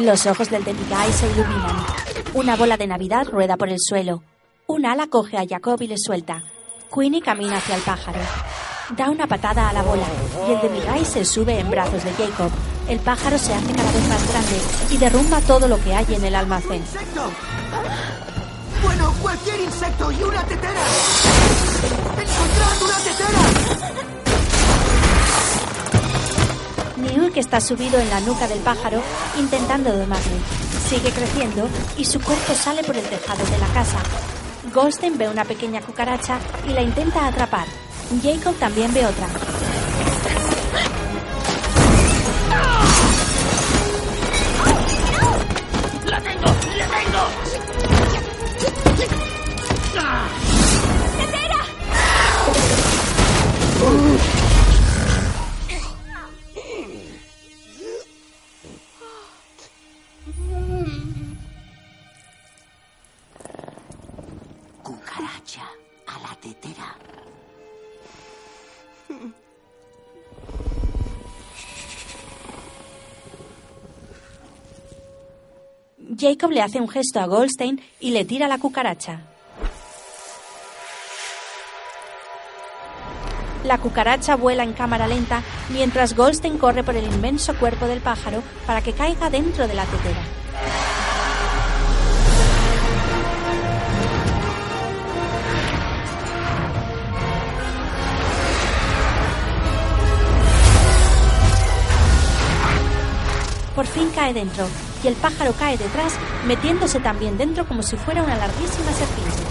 Los ojos del Demigai se iluminan. Una bola de Navidad rueda por el suelo. Un ala coge a Jacob y le suelta. Queenie camina hacia el pájaro. Da una patada a la bola y el Demigai se sube en brazos de Jacob. El pájaro se hace cada vez más grande y derrumba todo lo que hay en el almacén. ¡Insecto! Bueno, cualquier insecto y una tetera. ¡Encontrad una tetera! Que está subido en la nuca del pájaro, intentando domarle. Sigue creciendo y su cuerpo sale por el tejado de la casa. Goldstein ve una pequeña cucaracha y la intenta atrapar. Jacob también ve otra. Jacob le hace un gesto a Goldstein y le tira la cucaracha. La cucaracha vuela en cámara lenta mientras Goldstein corre por el inmenso cuerpo del pájaro para que caiga dentro de la tetera. Por fin cae dentro y el pájaro cae detrás, metiéndose también dentro como si fuera una larguísima serpiente.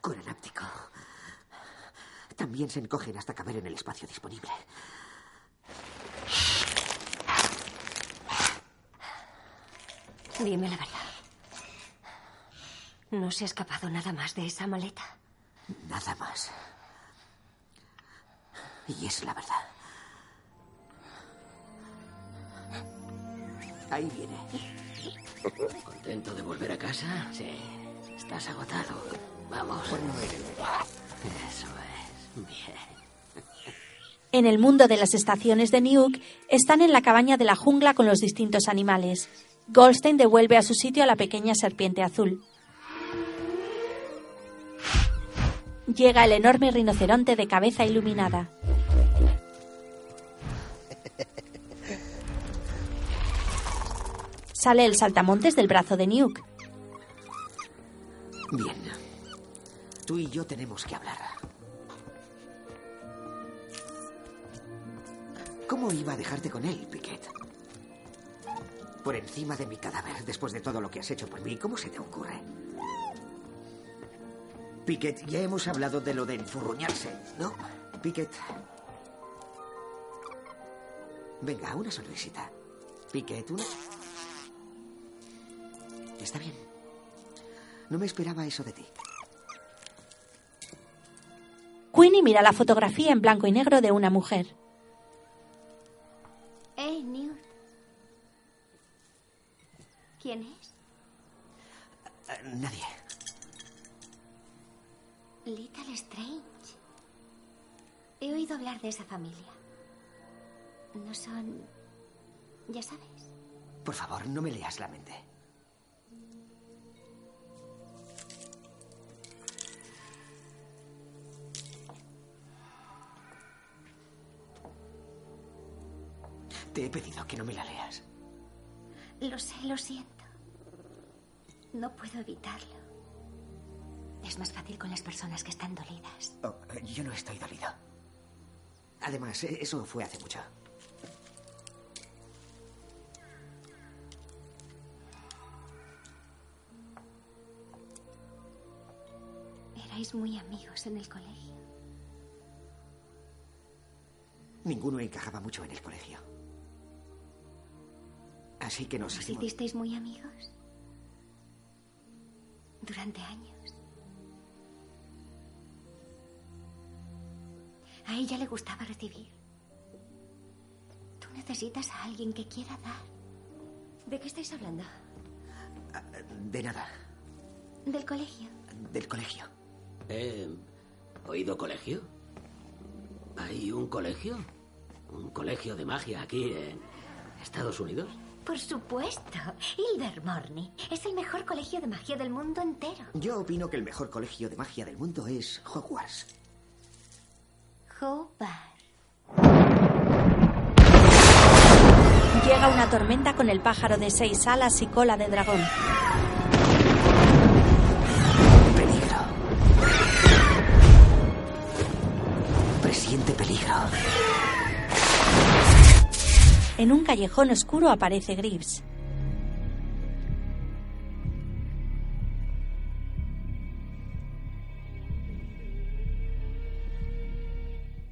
Curanáptico. También se encogen hasta caber en el espacio disponible. Dime la verdad. ¿No se ha escapado nada más de esa maleta? Nada más. Y es la verdad. Ahí viene. ¿Contento de volver a casa? Sí. Estás agotado. Vamos. Eso es. Bien. En el mundo de las estaciones de Nuke, están en la cabaña de la jungla con los distintos animales. Goldstein devuelve a su sitio a la pequeña serpiente azul. Llega el enorme rinoceronte de cabeza iluminada. Sale el saltamontes del brazo de Nuke. Bien. Tú y yo tenemos que hablar. ¿Cómo iba a dejarte con él, Piquet? Por encima de mi cadáver, después de todo lo que has hecho por mí, ¿cómo se te ocurre? Piquet, ya hemos hablado de lo de enfurruñarse, ¿no? Piquet. Venga, una sonrisita. Piquet, una. Está bien. No me esperaba eso de ti. Queenie mira la fotografía en blanco y negro de una mujer. Eh, Newt. ¿Quién es? Eh, nadie. Little Strange. He oído hablar de esa familia. No son... Ya sabes. Por favor, no me leas la mente. Te he pedido que no me la leas. Lo sé, lo siento. No puedo evitarlo. Es más fácil con las personas que están dolidas. Oh, yo no estoy dolido. Además, eh, eso fue hace mucho. Erais muy amigos en el colegio. Ninguno encajaba mucho en el colegio. Así que nos ¿Os hicisteis muy amigos? Durante años. A ella le gustaba recibir. Tú necesitas a alguien que quiera dar. ¿De qué estáis hablando? De nada. Del colegio. Del colegio. ¿He oído colegio? ¿Hay un colegio? ¿Un colegio de magia aquí en Estados Unidos? Por supuesto. Ilvermorny es el mejor colegio de magia del mundo entero. Yo opino que el mejor colegio de magia del mundo es Hogwarts. Hobart. Llega una tormenta con el pájaro de seis alas y cola de dragón. Peligro. Presiente peligro. En un callejón oscuro aparece Grips.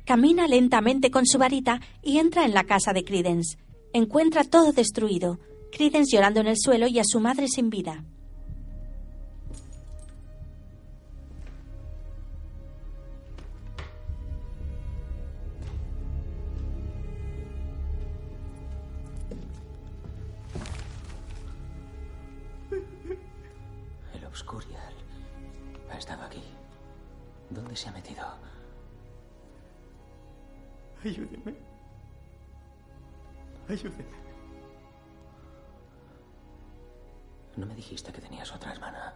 Camina lentamente con su varita y entra en la casa de Credence. Encuentra todo destruido. Credence llorando en el suelo y a su madre sin vida. Ayúdeme. ¿No me dijiste que tenías otra hermana?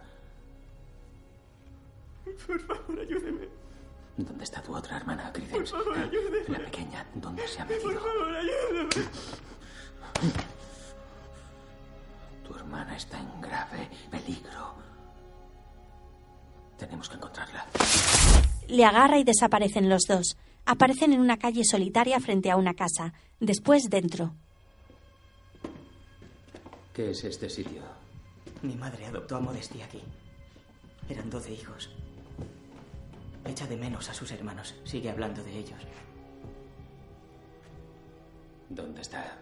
Por favor, ayúdeme. ¿Dónde está tu otra hermana, Por Credence? favor, ayúdeme. La pequeña, ¿dónde se ha Por metido? favor, ayúdeme. Tu hermana está en grave peligro. Tenemos que encontrarla. Le agarra y desaparecen los dos. Aparecen en una calle solitaria frente a una casa. Después dentro. ¿Qué es este sitio? Mi madre adoptó a Modesty aquí. Eran doce hijos. Echa de menos a sus hermanos. Sigue hablando de ellos. ¿Dónde está?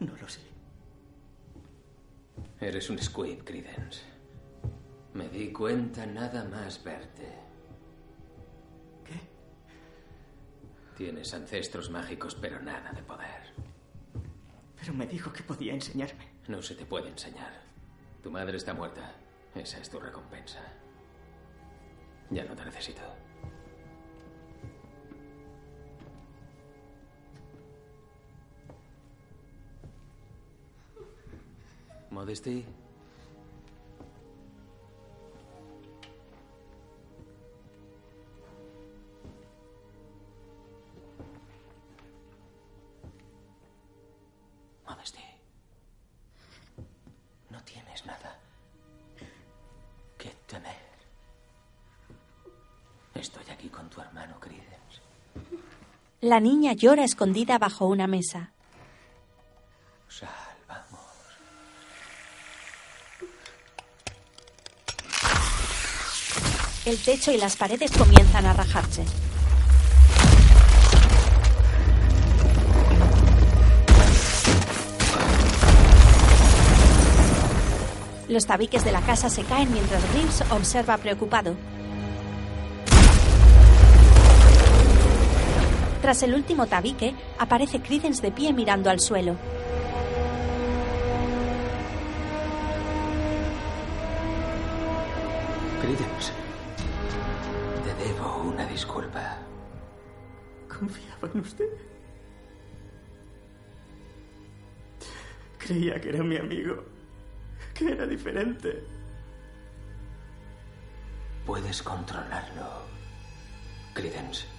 No lo sé. Eres un squid, Credence. Me di cuenta nada más verte. Tienes ancestros mágicos, pero nada de poder. Pero me dijo que podía enseñarme. No se te puede enseñar. Tu madre está muerta. Esa es tu recompensa. Ya no te necesito. Modesty. La niña llora escondida bajo una mesa. Sal, vamos. El techo y las paredes comienzan a rajarse. Los tabiques de la casa se caen mientras Reeves observa preocupado. Tras el último tabique, aparece Credence de pie mirando al suelo. Credence. Te debo una disculpa. Confiaba en usted. Creía que era mi amigo. Que era diferente. Puedes controlarlo. Credence.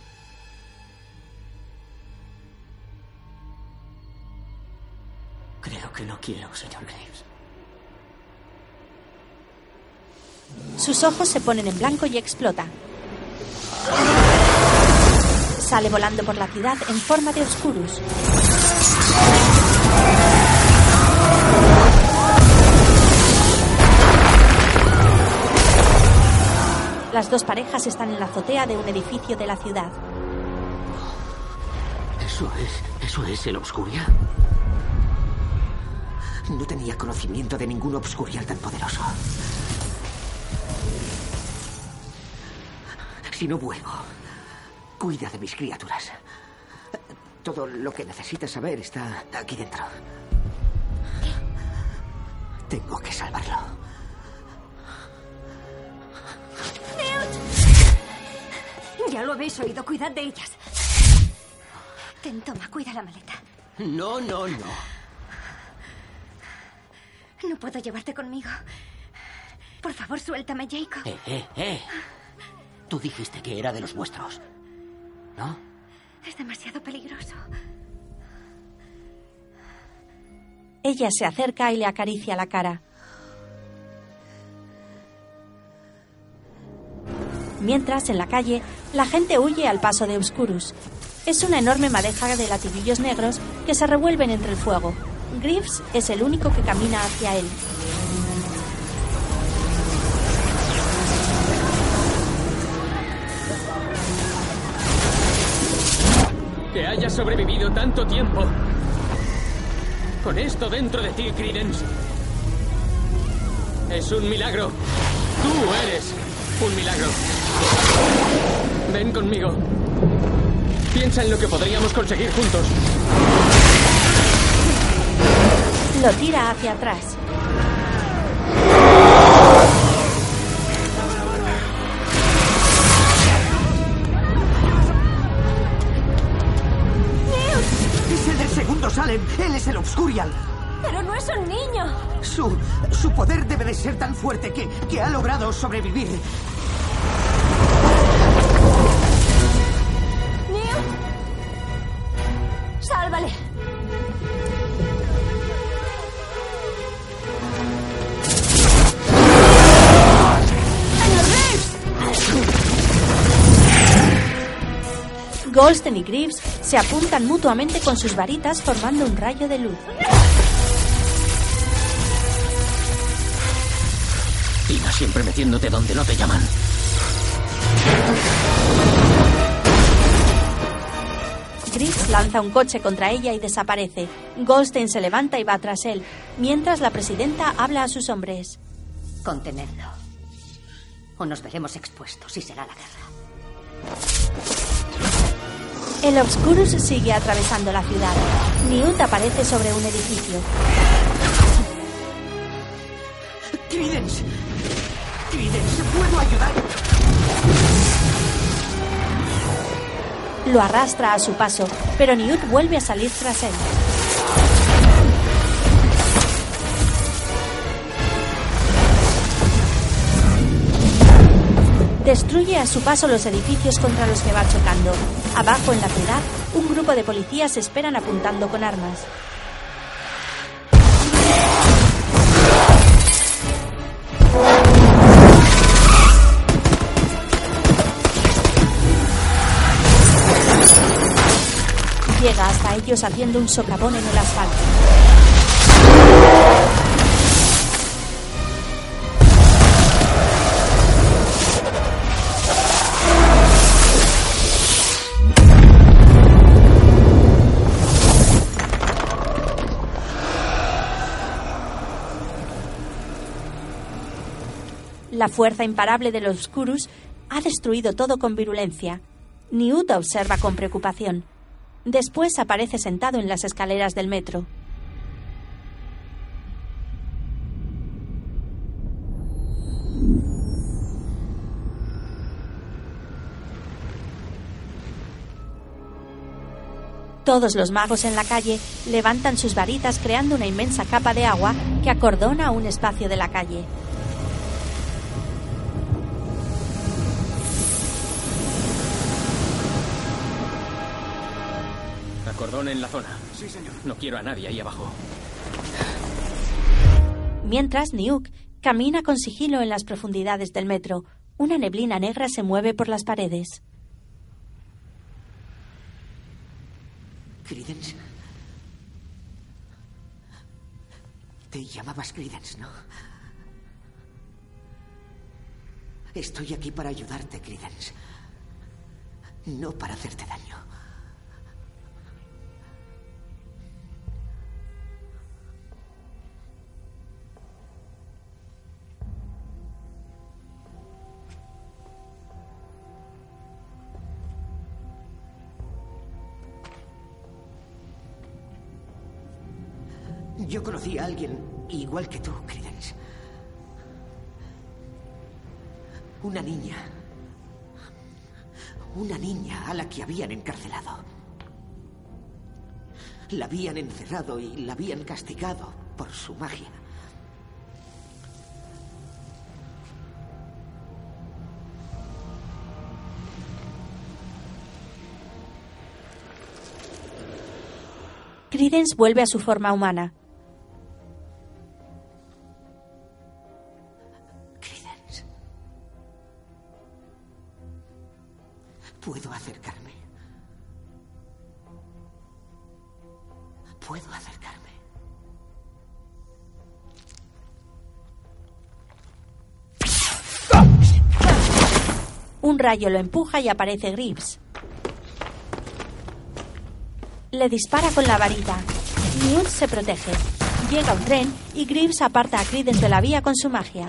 Creo que no quiero, señor Graves. Sus ojos se ponen en blanco y explota. Sale volando por la ciudad en forma de Oscurus. Las dos parejas están en la azotea de un edificio de la ciudad. ¿Eso es. ¿Eso es el Obscuria? No tenía conocimiento de ningún Obscurial tan poderoso. Si no vuelvo, cuida de mis criaturas. Todo lo que necesitas saber está aquí dentro. Tengo que salvarlo. Ya lo habéis oído, cuidad de ellas. Ten, toma, cuida la maleta. No, no, no. No puedo llevarte conmigo. Por favor, suéltame, Jacob. Eh, eh, eh. Tú dijiste que era de los vuestros. ¿No? Es demasiado peligroso. Ella se acerca y le acaricia la cara. Mientras, en la calle, la gente huye al paso de Obscurus. Es una enorme madeja de latiguillos negros que se revuelven entre el fuego. Greaves es el único que camina hacia él. Que hayas sobrevivido tanto tiempo. Con esto dentro de ti, Credence. Es un milagro. Tú eres un milagro. Ven conmigo. Piensa en lo que podríamos conseguir juntos. Lo tira hacia atrás. Es el del segundo Salem. Él es el Obscurial. Pero no es un niño. Su, su poder debe de ser tan fuerte que, que ha logrado sobrevivir. Sálvale. Goldstein y Greaves se apuntan mutuamente con sus varitas formando un rayo de luz. Tina siempre metiéndote donde no te llaman. Griggs lanza un coche contra ella y desaparece. Goldstein se levanta y va tras él, mientras la presidenta habla a sus hombres. Contenedlo. O nos veremos expuestos y será la guerra. El Obscurus sigue atravesando la ciudad. Newt aparece sobre un edificio. Puedo ayudar. Lo arrastra a su paso, pero Newt vuelve a salir tras él. Destruye a su paso los edificios contra los que va chocando. Abajo en la ciudad, un grupo de policías esperan apuntando con armas. Llega hasta ellos haciendo un socavón en el asfalto. La fuerza imparable de los Obscurus ha destruido todo con virulencia. Newt observa con preocupación. Después aparece sentado en las escaleras del metro. Todos los magos en la calle levantan sus varitas creando una inmensa capa de agua que acordona un espacio de la calle. En la zona. Sí, señor. No quiero a nadie ahí abajo. Mientras, Niuk camina con sigilo en las profundidades del metro. Una neblina negra se mueve por las paredes. Credence. Te llamabas Credence, ¿no? Estoy aquí para ayudarte, Credence. No para hacerte daño. Yo conocí a alguien igual que tú, Credence. Una niña. Una niña a la que habían encarcelado. La habían encerrado y la habían castigado por su magia. Credence vuelve a su forma humana. Puedo acercarme. Puedo acercarme. Un rayo lo empuja y aparece Grips. Le dispara con la varita. Newt se protege. Llega un tren y Grips aparta a Credence de la vía con su magia.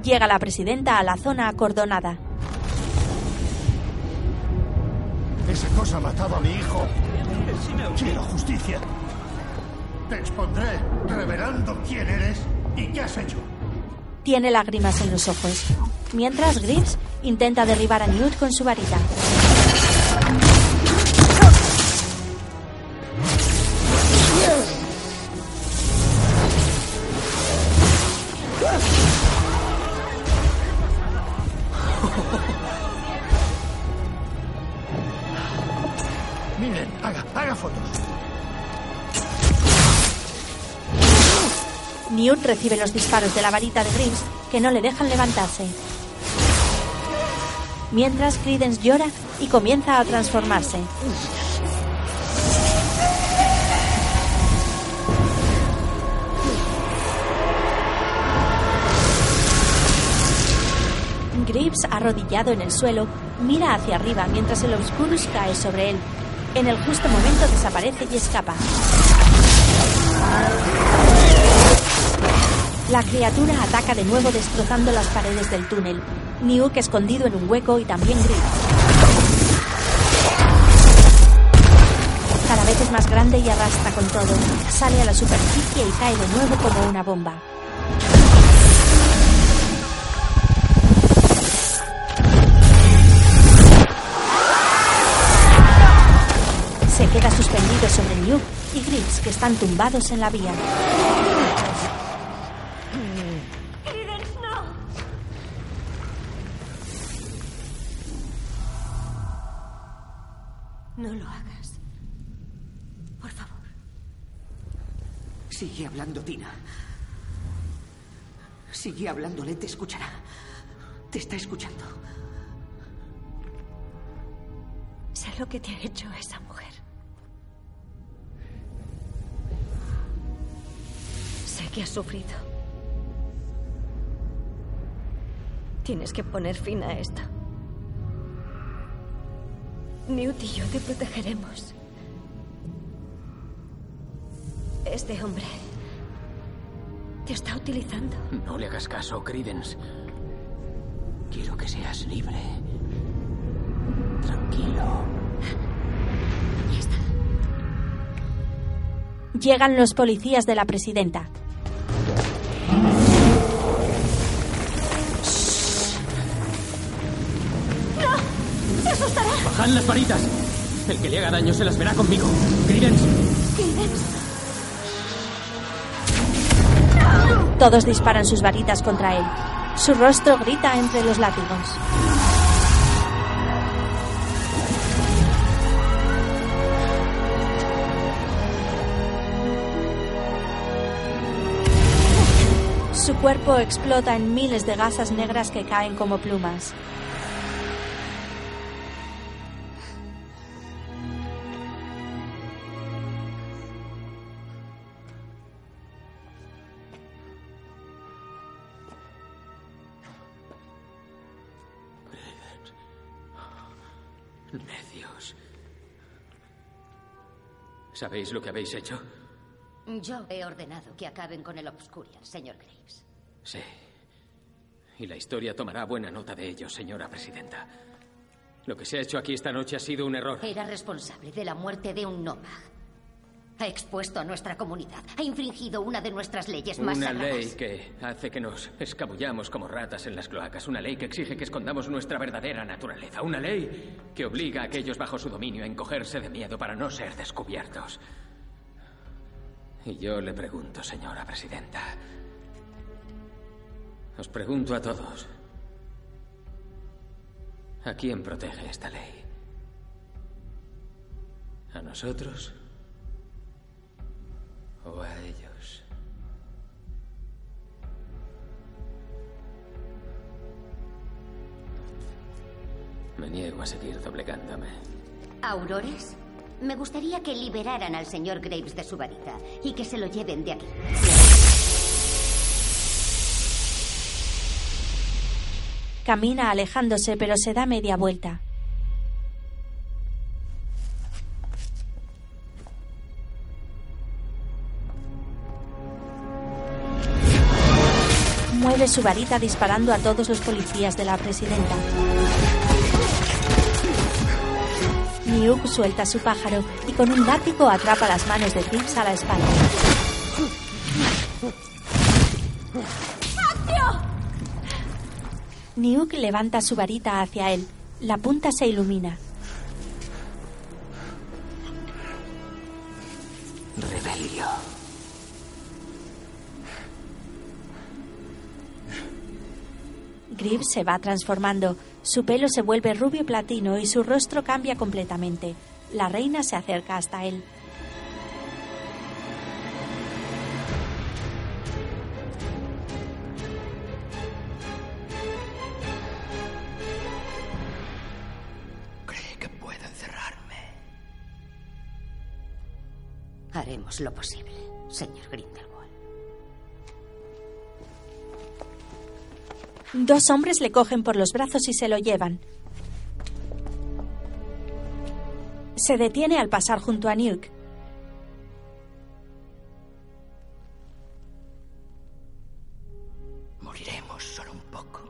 Llega la presidenta a la zona acordonada. Esa cosa ha matado a mi hijo. Quiero justicia. Te expondré revelando quién eres y qué has hecho. Tiene lágrimas en los ojos. Mientras Grips intenta derribar a Newt con su varita. Recibe los disparos de la varita de Grips que no le dejan levantarse. Mientras Credence llora y comienza a transformarse. Grips, arrodillado en el suelo, Mira hacia arriba mientras el Obscurus cae sobre él. En el justo momento desaparece y escapa. La criatura ataca de nuevo destrozando las paredes del túnel. Niuk escondido en un hueco y también Grip. Cada vez es más grande y arrastra con todo. Sale a la superficie y cae de nuevo como una bomba. Se queda suspendido sobre Nuke y Grips que están tumbados en la vía. Sigue hablando, Tina. Sigue hablándole, te escuchará. Te está escuchando. Sé lo que te ha hecho esa mujer. Sé que has sufrido. Tienes que poner fin a esto. Newt y yo te protegeremos. Este hombre te está utilizando. No le hagas caso, Credence. Quiero que seas libre. Tranquilo. Llegan los policías de la presidenta. ¡No! ¡Se asustará! ¡Bajad las varitas! El que le haga daño se las verá conmigo. Credence. Credence. Todos disparan sus varitas contra él. Su rostro grita entre los látigos. Su cuerpo explota en miles de gasas negras que caen como plumas. ¿Sabéis lo que habéis hecho? Yo he ordenado que acaben con el Obscurial, señor Graves. Sí. Y la historia tomará buena nota de ello, señora presidenta. Lo que se ha hecho aquí esta noche ha sido un error. Era responsable de la muerte de un nómada. Ha expuesto a nuestra comunidad. Ha infringido una de nuestras leyes más Una sagradas. ley que hace que nos escabullamos como ratas en las cloacas. Una ley que exige que escondamos nuestra verdadera naturaleza. Una ley que obliga a aquellos bajo su dominio a encogerse de miedo para no ser descubiertos. Y yo le pregunto, señora presidenta. Os pregunto a todos. ¿A quién protege esta ley? ¿A nosotros? ¿O a ellos? Me niego a seguir doblegándome. ¿Aurores? Me gustaría que liberaran al señor Graves de su varita y que se lo lleven de aquí. Camina alejándose, pero se da media vuelta. Su varita disparando a todos los policías de la presidenta. Niuk suelta su pájaro y con un látigo atrapa las manos de Tips a la espalda. Niuk levanta su varita hacia él. La punta se ilumina. Griff se va transformando. Su pelo se vuelve rubio platino y su rostro cambia completamente. La reina se acerca hasta él. Cree que puede encerrarme. Haremos lo posible, señor Grindelwald. Dos hombres le cogen por los brazos y se lo llevan. Se detiene al pasar junto a Nuke. Moriremos solo un poco.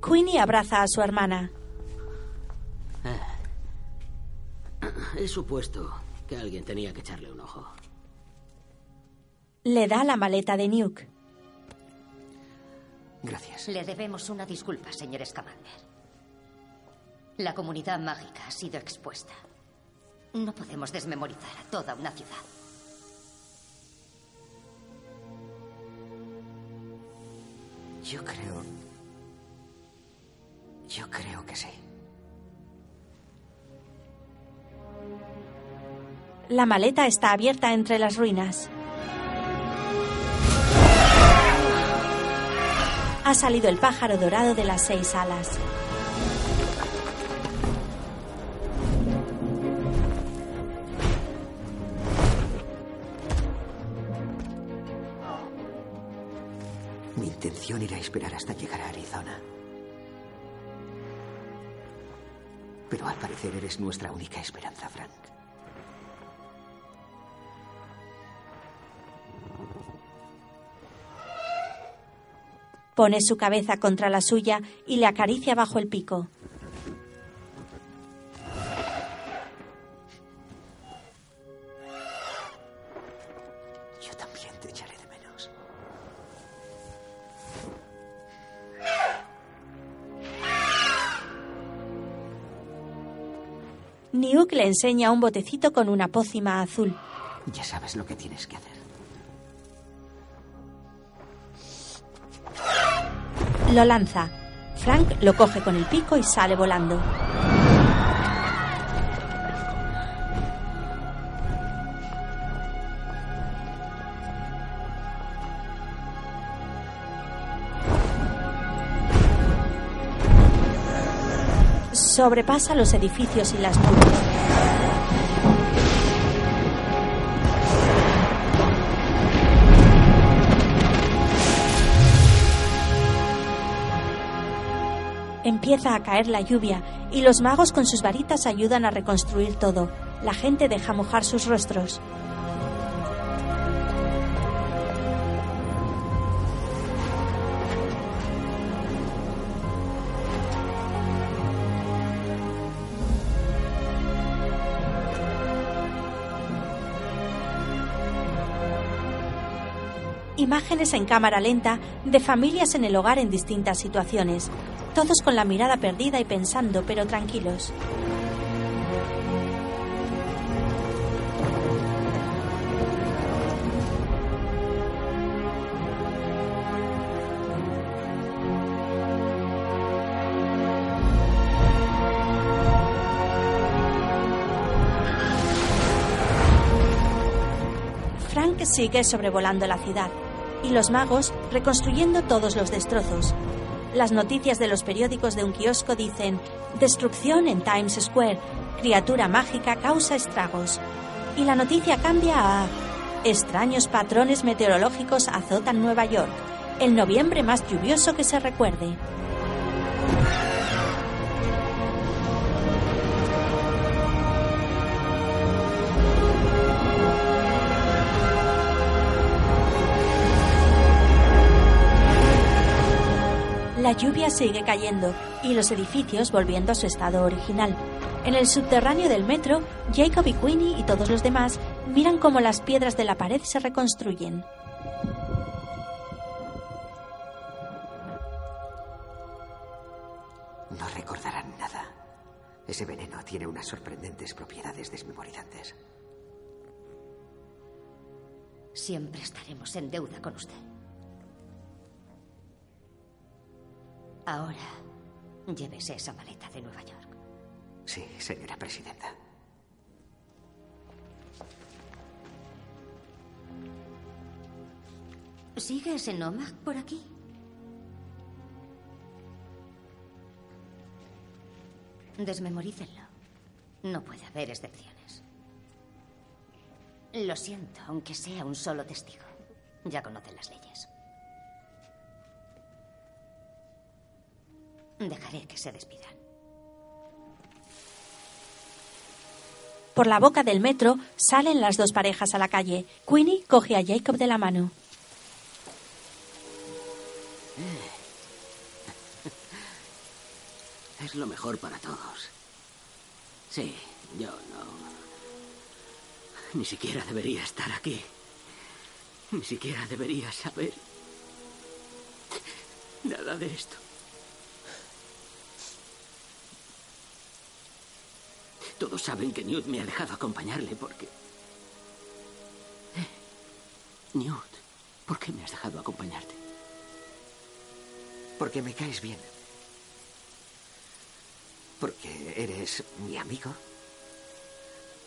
Queenie abraza a su hermana. He supuesto que alguien tenía que echarle un ojo. Le da la maleta de Nuke. Gracias. Le debemos una disculpa, señor Scamander. La comunidad mágica ha sido expuesta. No podemos desmemorizar a toda una ciudad. Yo creo... Yo creo que sí. La maleta está abierta entre las ruinas. Ha salido el pájaro dorado de las seis alas. Mi intención era esperar hasta llegar a Arizona. Pero al parecer eres nuestra única esperanza, Frank. Pone su cabeza contra la suya y le acaricia bajo el pico. Niuk le enseña un botecito con una pócima azul. Ya sabes lo que tienes que hacer. Lo lanza. Frank lo coge con el pico y sale volando. Sobrepasa los edificios y las nubes. Empieza a caer la lluvia y los magos con sus varitas ayudan a reconstruir todo. La gente deja mojar sus rostros. Imágenes en cámara lenta de familias en el hogar en distintas situaciones, todos con la mirada perdida y pensando, pero tranquilos. Frank sigue sobrevolando la ciudad y los magos reconstruyendo todos los destrozos. Las noticias de los periódicos de un kiosco dicen Destrucción en Times Square, criatura mágica causa estragos. Y la noticia cambia a Extraños patrones meteorológicos azotan Nueva York, el noviembre más lluvioso que se recuerde. La lluvia sigue cayendo y los edificios volviendo a su estado original. En el subterráneo del metro, Jacob y Queenie y todos los demás miran cómo las piedras de la pared se reconstruyen. No recordarán nada. Ese veneno tiene unas sorprendentes propiedades desmemorizantes. Siempre estaremos en deuda con usted. Ahora, llévese esa maleta de Nueva York. Sí, señora presidenta. ¿Sigue ese Nomad por aquí? Desmemorícenlo. No puede haber excepciones. Lo siento, aunque sea un solo testigo. Ya conocen las leyes. Dejaré que se despidan. Por la boca del metro salen las dos parejas a la calle. Queenie coge a Jacob de la mano. (laughs) Es lo mejor para todos. Sí, yo no. Ni siquiera debería estar aquí. Ni siquiera debería saber nada de esto. Todos saben que Newt me ha dejado acompañarle porque... Eh, Newt, ¿por qué me has dejado acompañarte? Porque me caes bien. Porque eres mi amigo.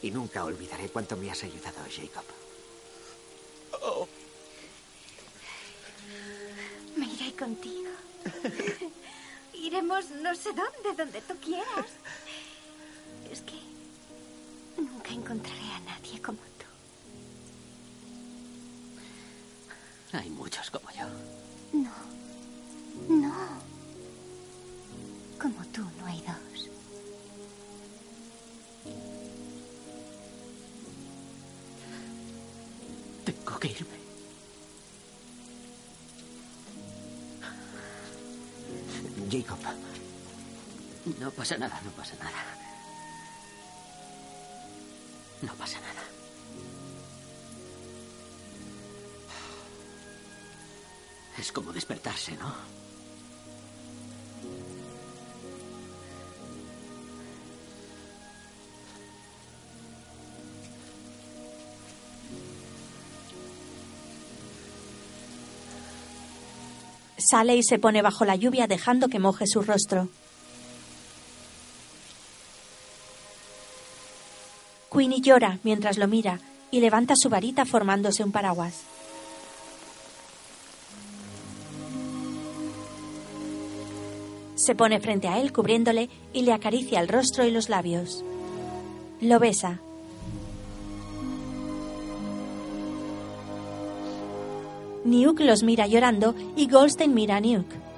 Y nunca olvidaré cuánto me has ayudado, Jacob. Me iré contigo. Iremos no sé dónde, donde tú quieras. Encontraré a nadie como tú. Hay muchos como yo. No. No. Como tú no hay dos. Tengo que irme. Jacob. No pasa nada, no pasa nada. No pasa nada. Es como despertarse, ¿no? Sale y se pone bajo la lluvia dejando que moje su rostro. Queenie llora mientras lo mira y levanta su varita formándose un paraguas. Se pone frente a él cubriéndole y le acaricia el rostro y los labios. Lo besa. Nuke los mira llorando y Goldstein mira a Nuke.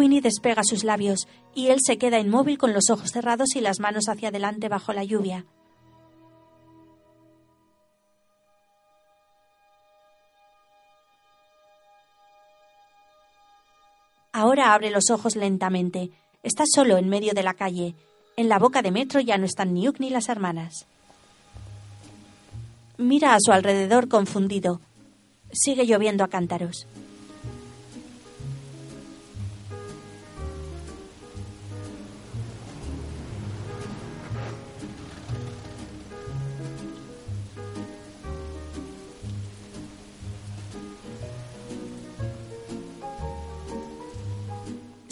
Queenie despega sus labios y él se queda inmóvil con los ojos cerrados y las manos hacia adelante bajo la lluvia. Ahora abre los ojos lentamente. Está solo en medio de la calle. En la boca de metro ya no están ni Uck ni las hermanas. Mira a su alrededor confundido. Sigue lloviendo a cántaros.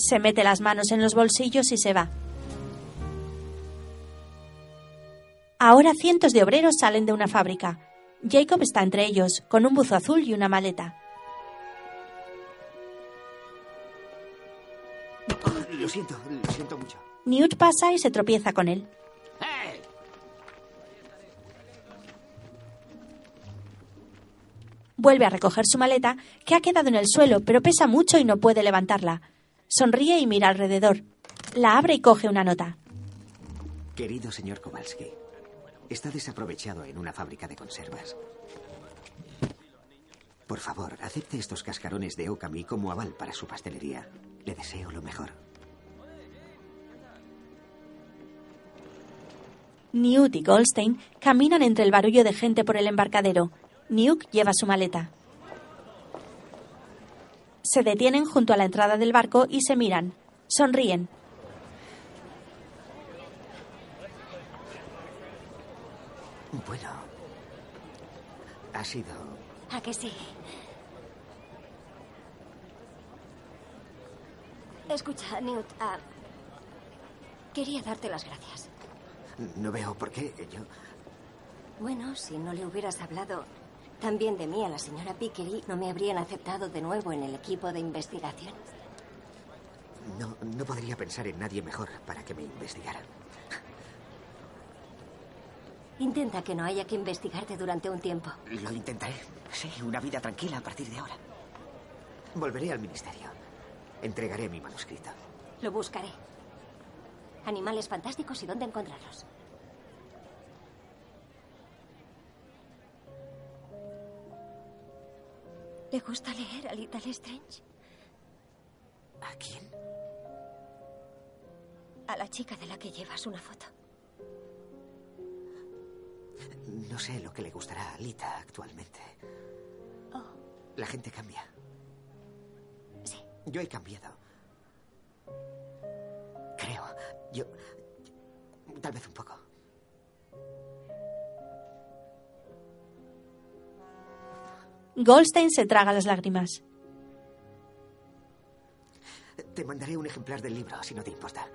Se mete las manos en los bolsillos y se va. Ahora cientos de obreros salen de una fábrica. Jacob está entre ellos, con un buzo azul y una maleta. Lo siento, lo siento mucho. Newt pasa y se tropieza con él. Vuelve a recoger su maleta, que ha quedado en el suelo, pero pesa mucho y no puede levantarla. Sonríe y mira alrededor. La abre y coge una nota. Querido señor Kowalski, está desaprovechado en una fábrica de conservas. Por favor, acepte estos cascarones de Okami como aval para su pastelería. Le deseo lo mejor. Newt y Goldstein caminan entre el barullo de gente por el embarcadero. Newt lleva su maleta. Se detienen junto a la entrada del barco y se miran. Sonríen. Bueno, ha sido... ¿A que sí? Escucha, Newt. ah, quería darte las gracias. No veo por qué. Yo... Bueno, si no le hubieras hablado también de mí a la señora Pickery, no me habrían aceptado de nuevo en el equipo de investigación. No, no podría pensar en nadie mejor para que me investigaran. Intenta que no haya que investigarte durante un tiempo. Lo intentaré. Sí, una vida tranquila a partir de ahora. Volveré al ministerio. Entregaré mi manuscrito. Lo buscaré. Animales fantásticos y dónde encontrarlos. ¿Le gusta leer a Little Strange? ¿A quién? A la chica de la que llevas una foto. No sé lo que le gustará a Lita actualmente. Oh. La gente cambia. Sí. Yo he cambiado. Creo. Yo. Tal vez un poco. Goldstein se traga las lágrimas. Te mandaré un ejemplar del libro, si no te importa.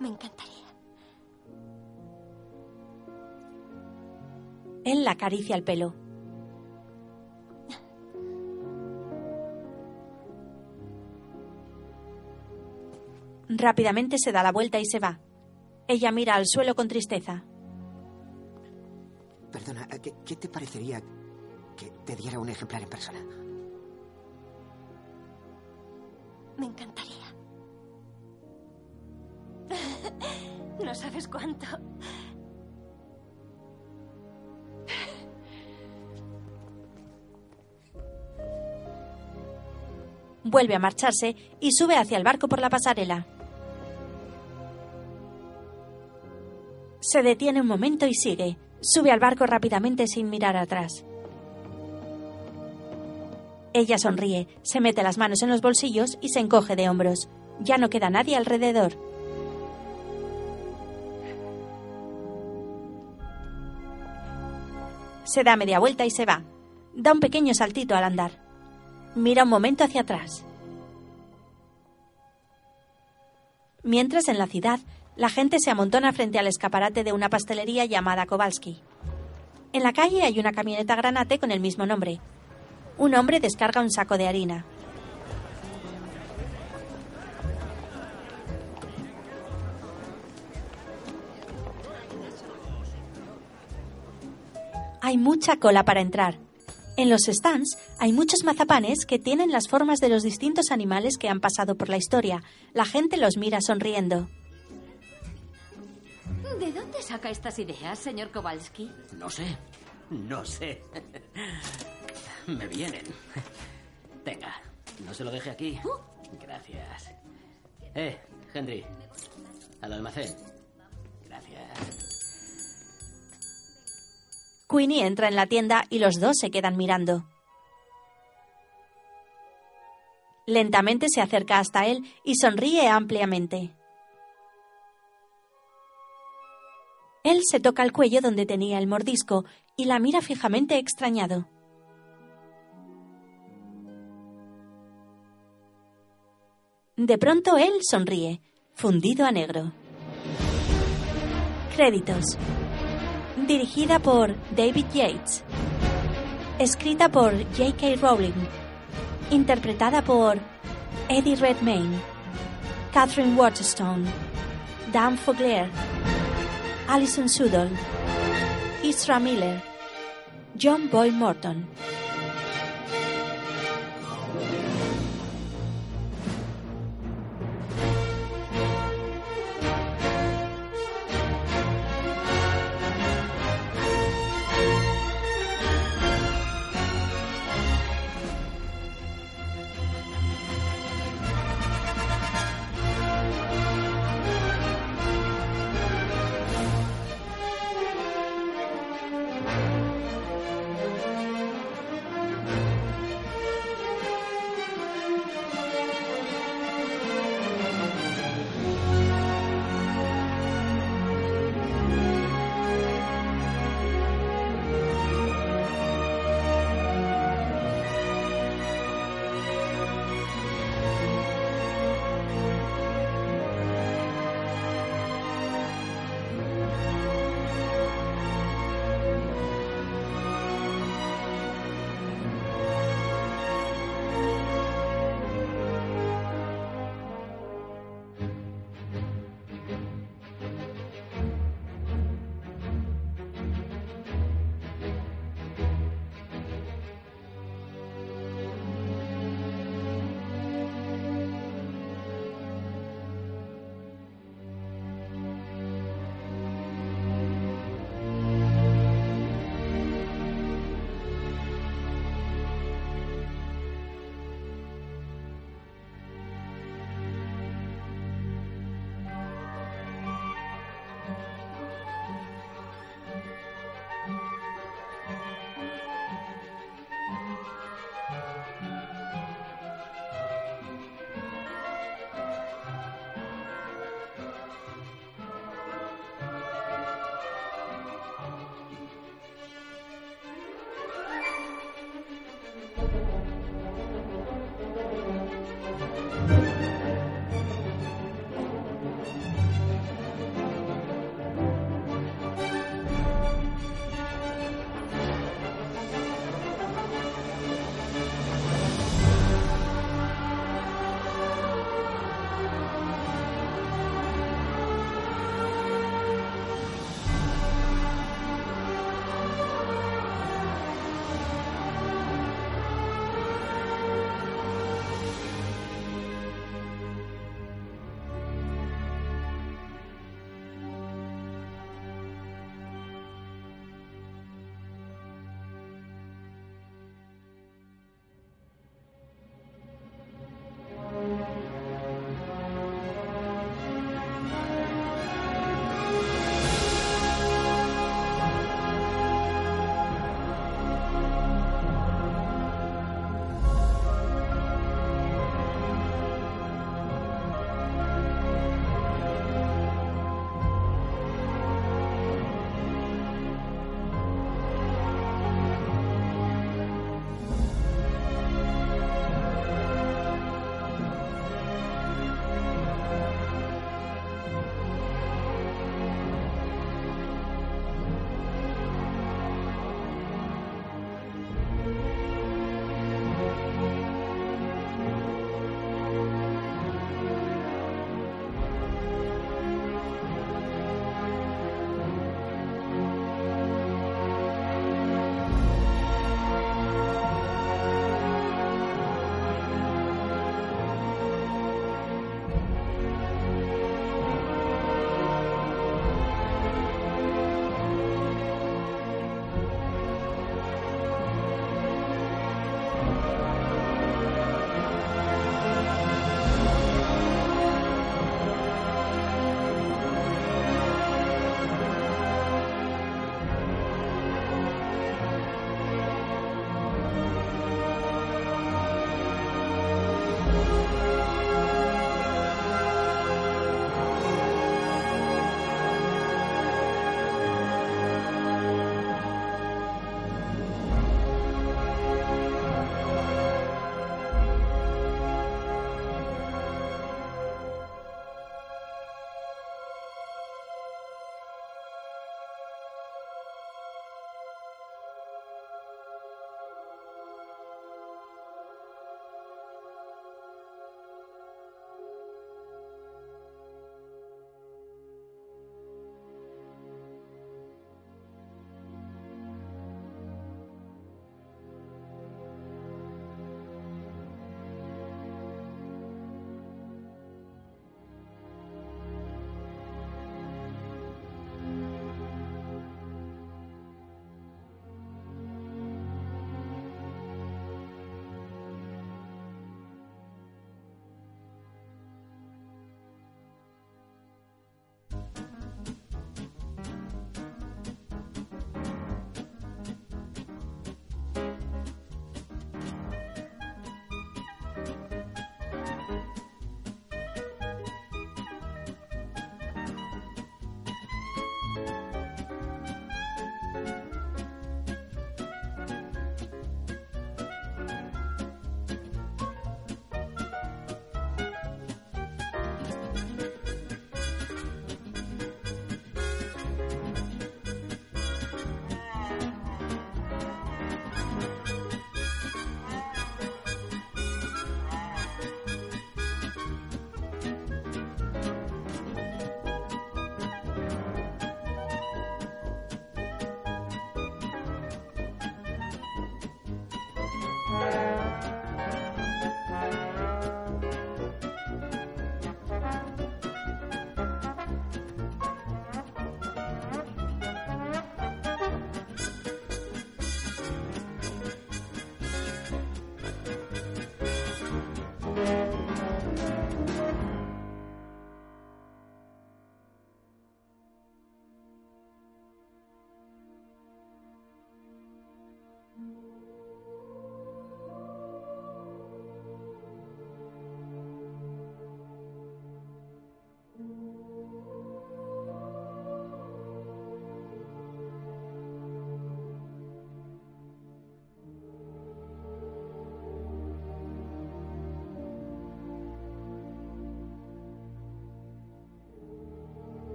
Me encantaría. Él la acaricia el pelo. Rápidamente se da la vuelta y se va. Ella mira al suelo con tristeza. Perdona, ¿qué, qué te parecería que te diera un ejemplar en persona? Me encantaría. (laughs) No sabes cuánto. Vuelve a marcharse y sube hacia el barco por la pasarela. Se detiene un momento y sigue. Sube al barco rápidamente sin mirar atrás. Ella sonríe, se mete las manos en los bolsillos y se encoge de hombros. Ya no queda nadie alrededor. Se da media vuelta y se va. Da un pequeño saltito al andar. Mira un momento hacia atrás. Mientras en la ciudad, la gente se amontona frente al escaparate de una pastelería llamada Kowalski. En la calle hay una camioneta granate con el mismo nombre. Un hombre descarga un saco de harina. Hay mucha cola para entrar. En los stands hay muchos mazapanes que tienen las formas de los distintos animales que han pasado por la historia. La gente los mira sonriendo. ¿De dónde saca estas ideas, señor Kowalski? No sé. No sé. (laughs) Me vienen. Tenga, no se lo deje aquí. Gracias. Eh, Henry. Al almacén. Gracias. Queenie entra en la tienda y los dos se quedan mirando. Lentamente se acerca hasta él y sonríe ampliamente. Él se toca el cuello donde tenía el mordisco y la mira fijamente extrañado. De pronto él sonríe, fundido a negro. Créditos. Dirigida por David Yates. Escrita por J.K. Rowling. Interpretada por Eddie Redmayne, Catherine Waterstone, Dan Fogler, Alison Sudol, Isra Miller, John Boy Morton.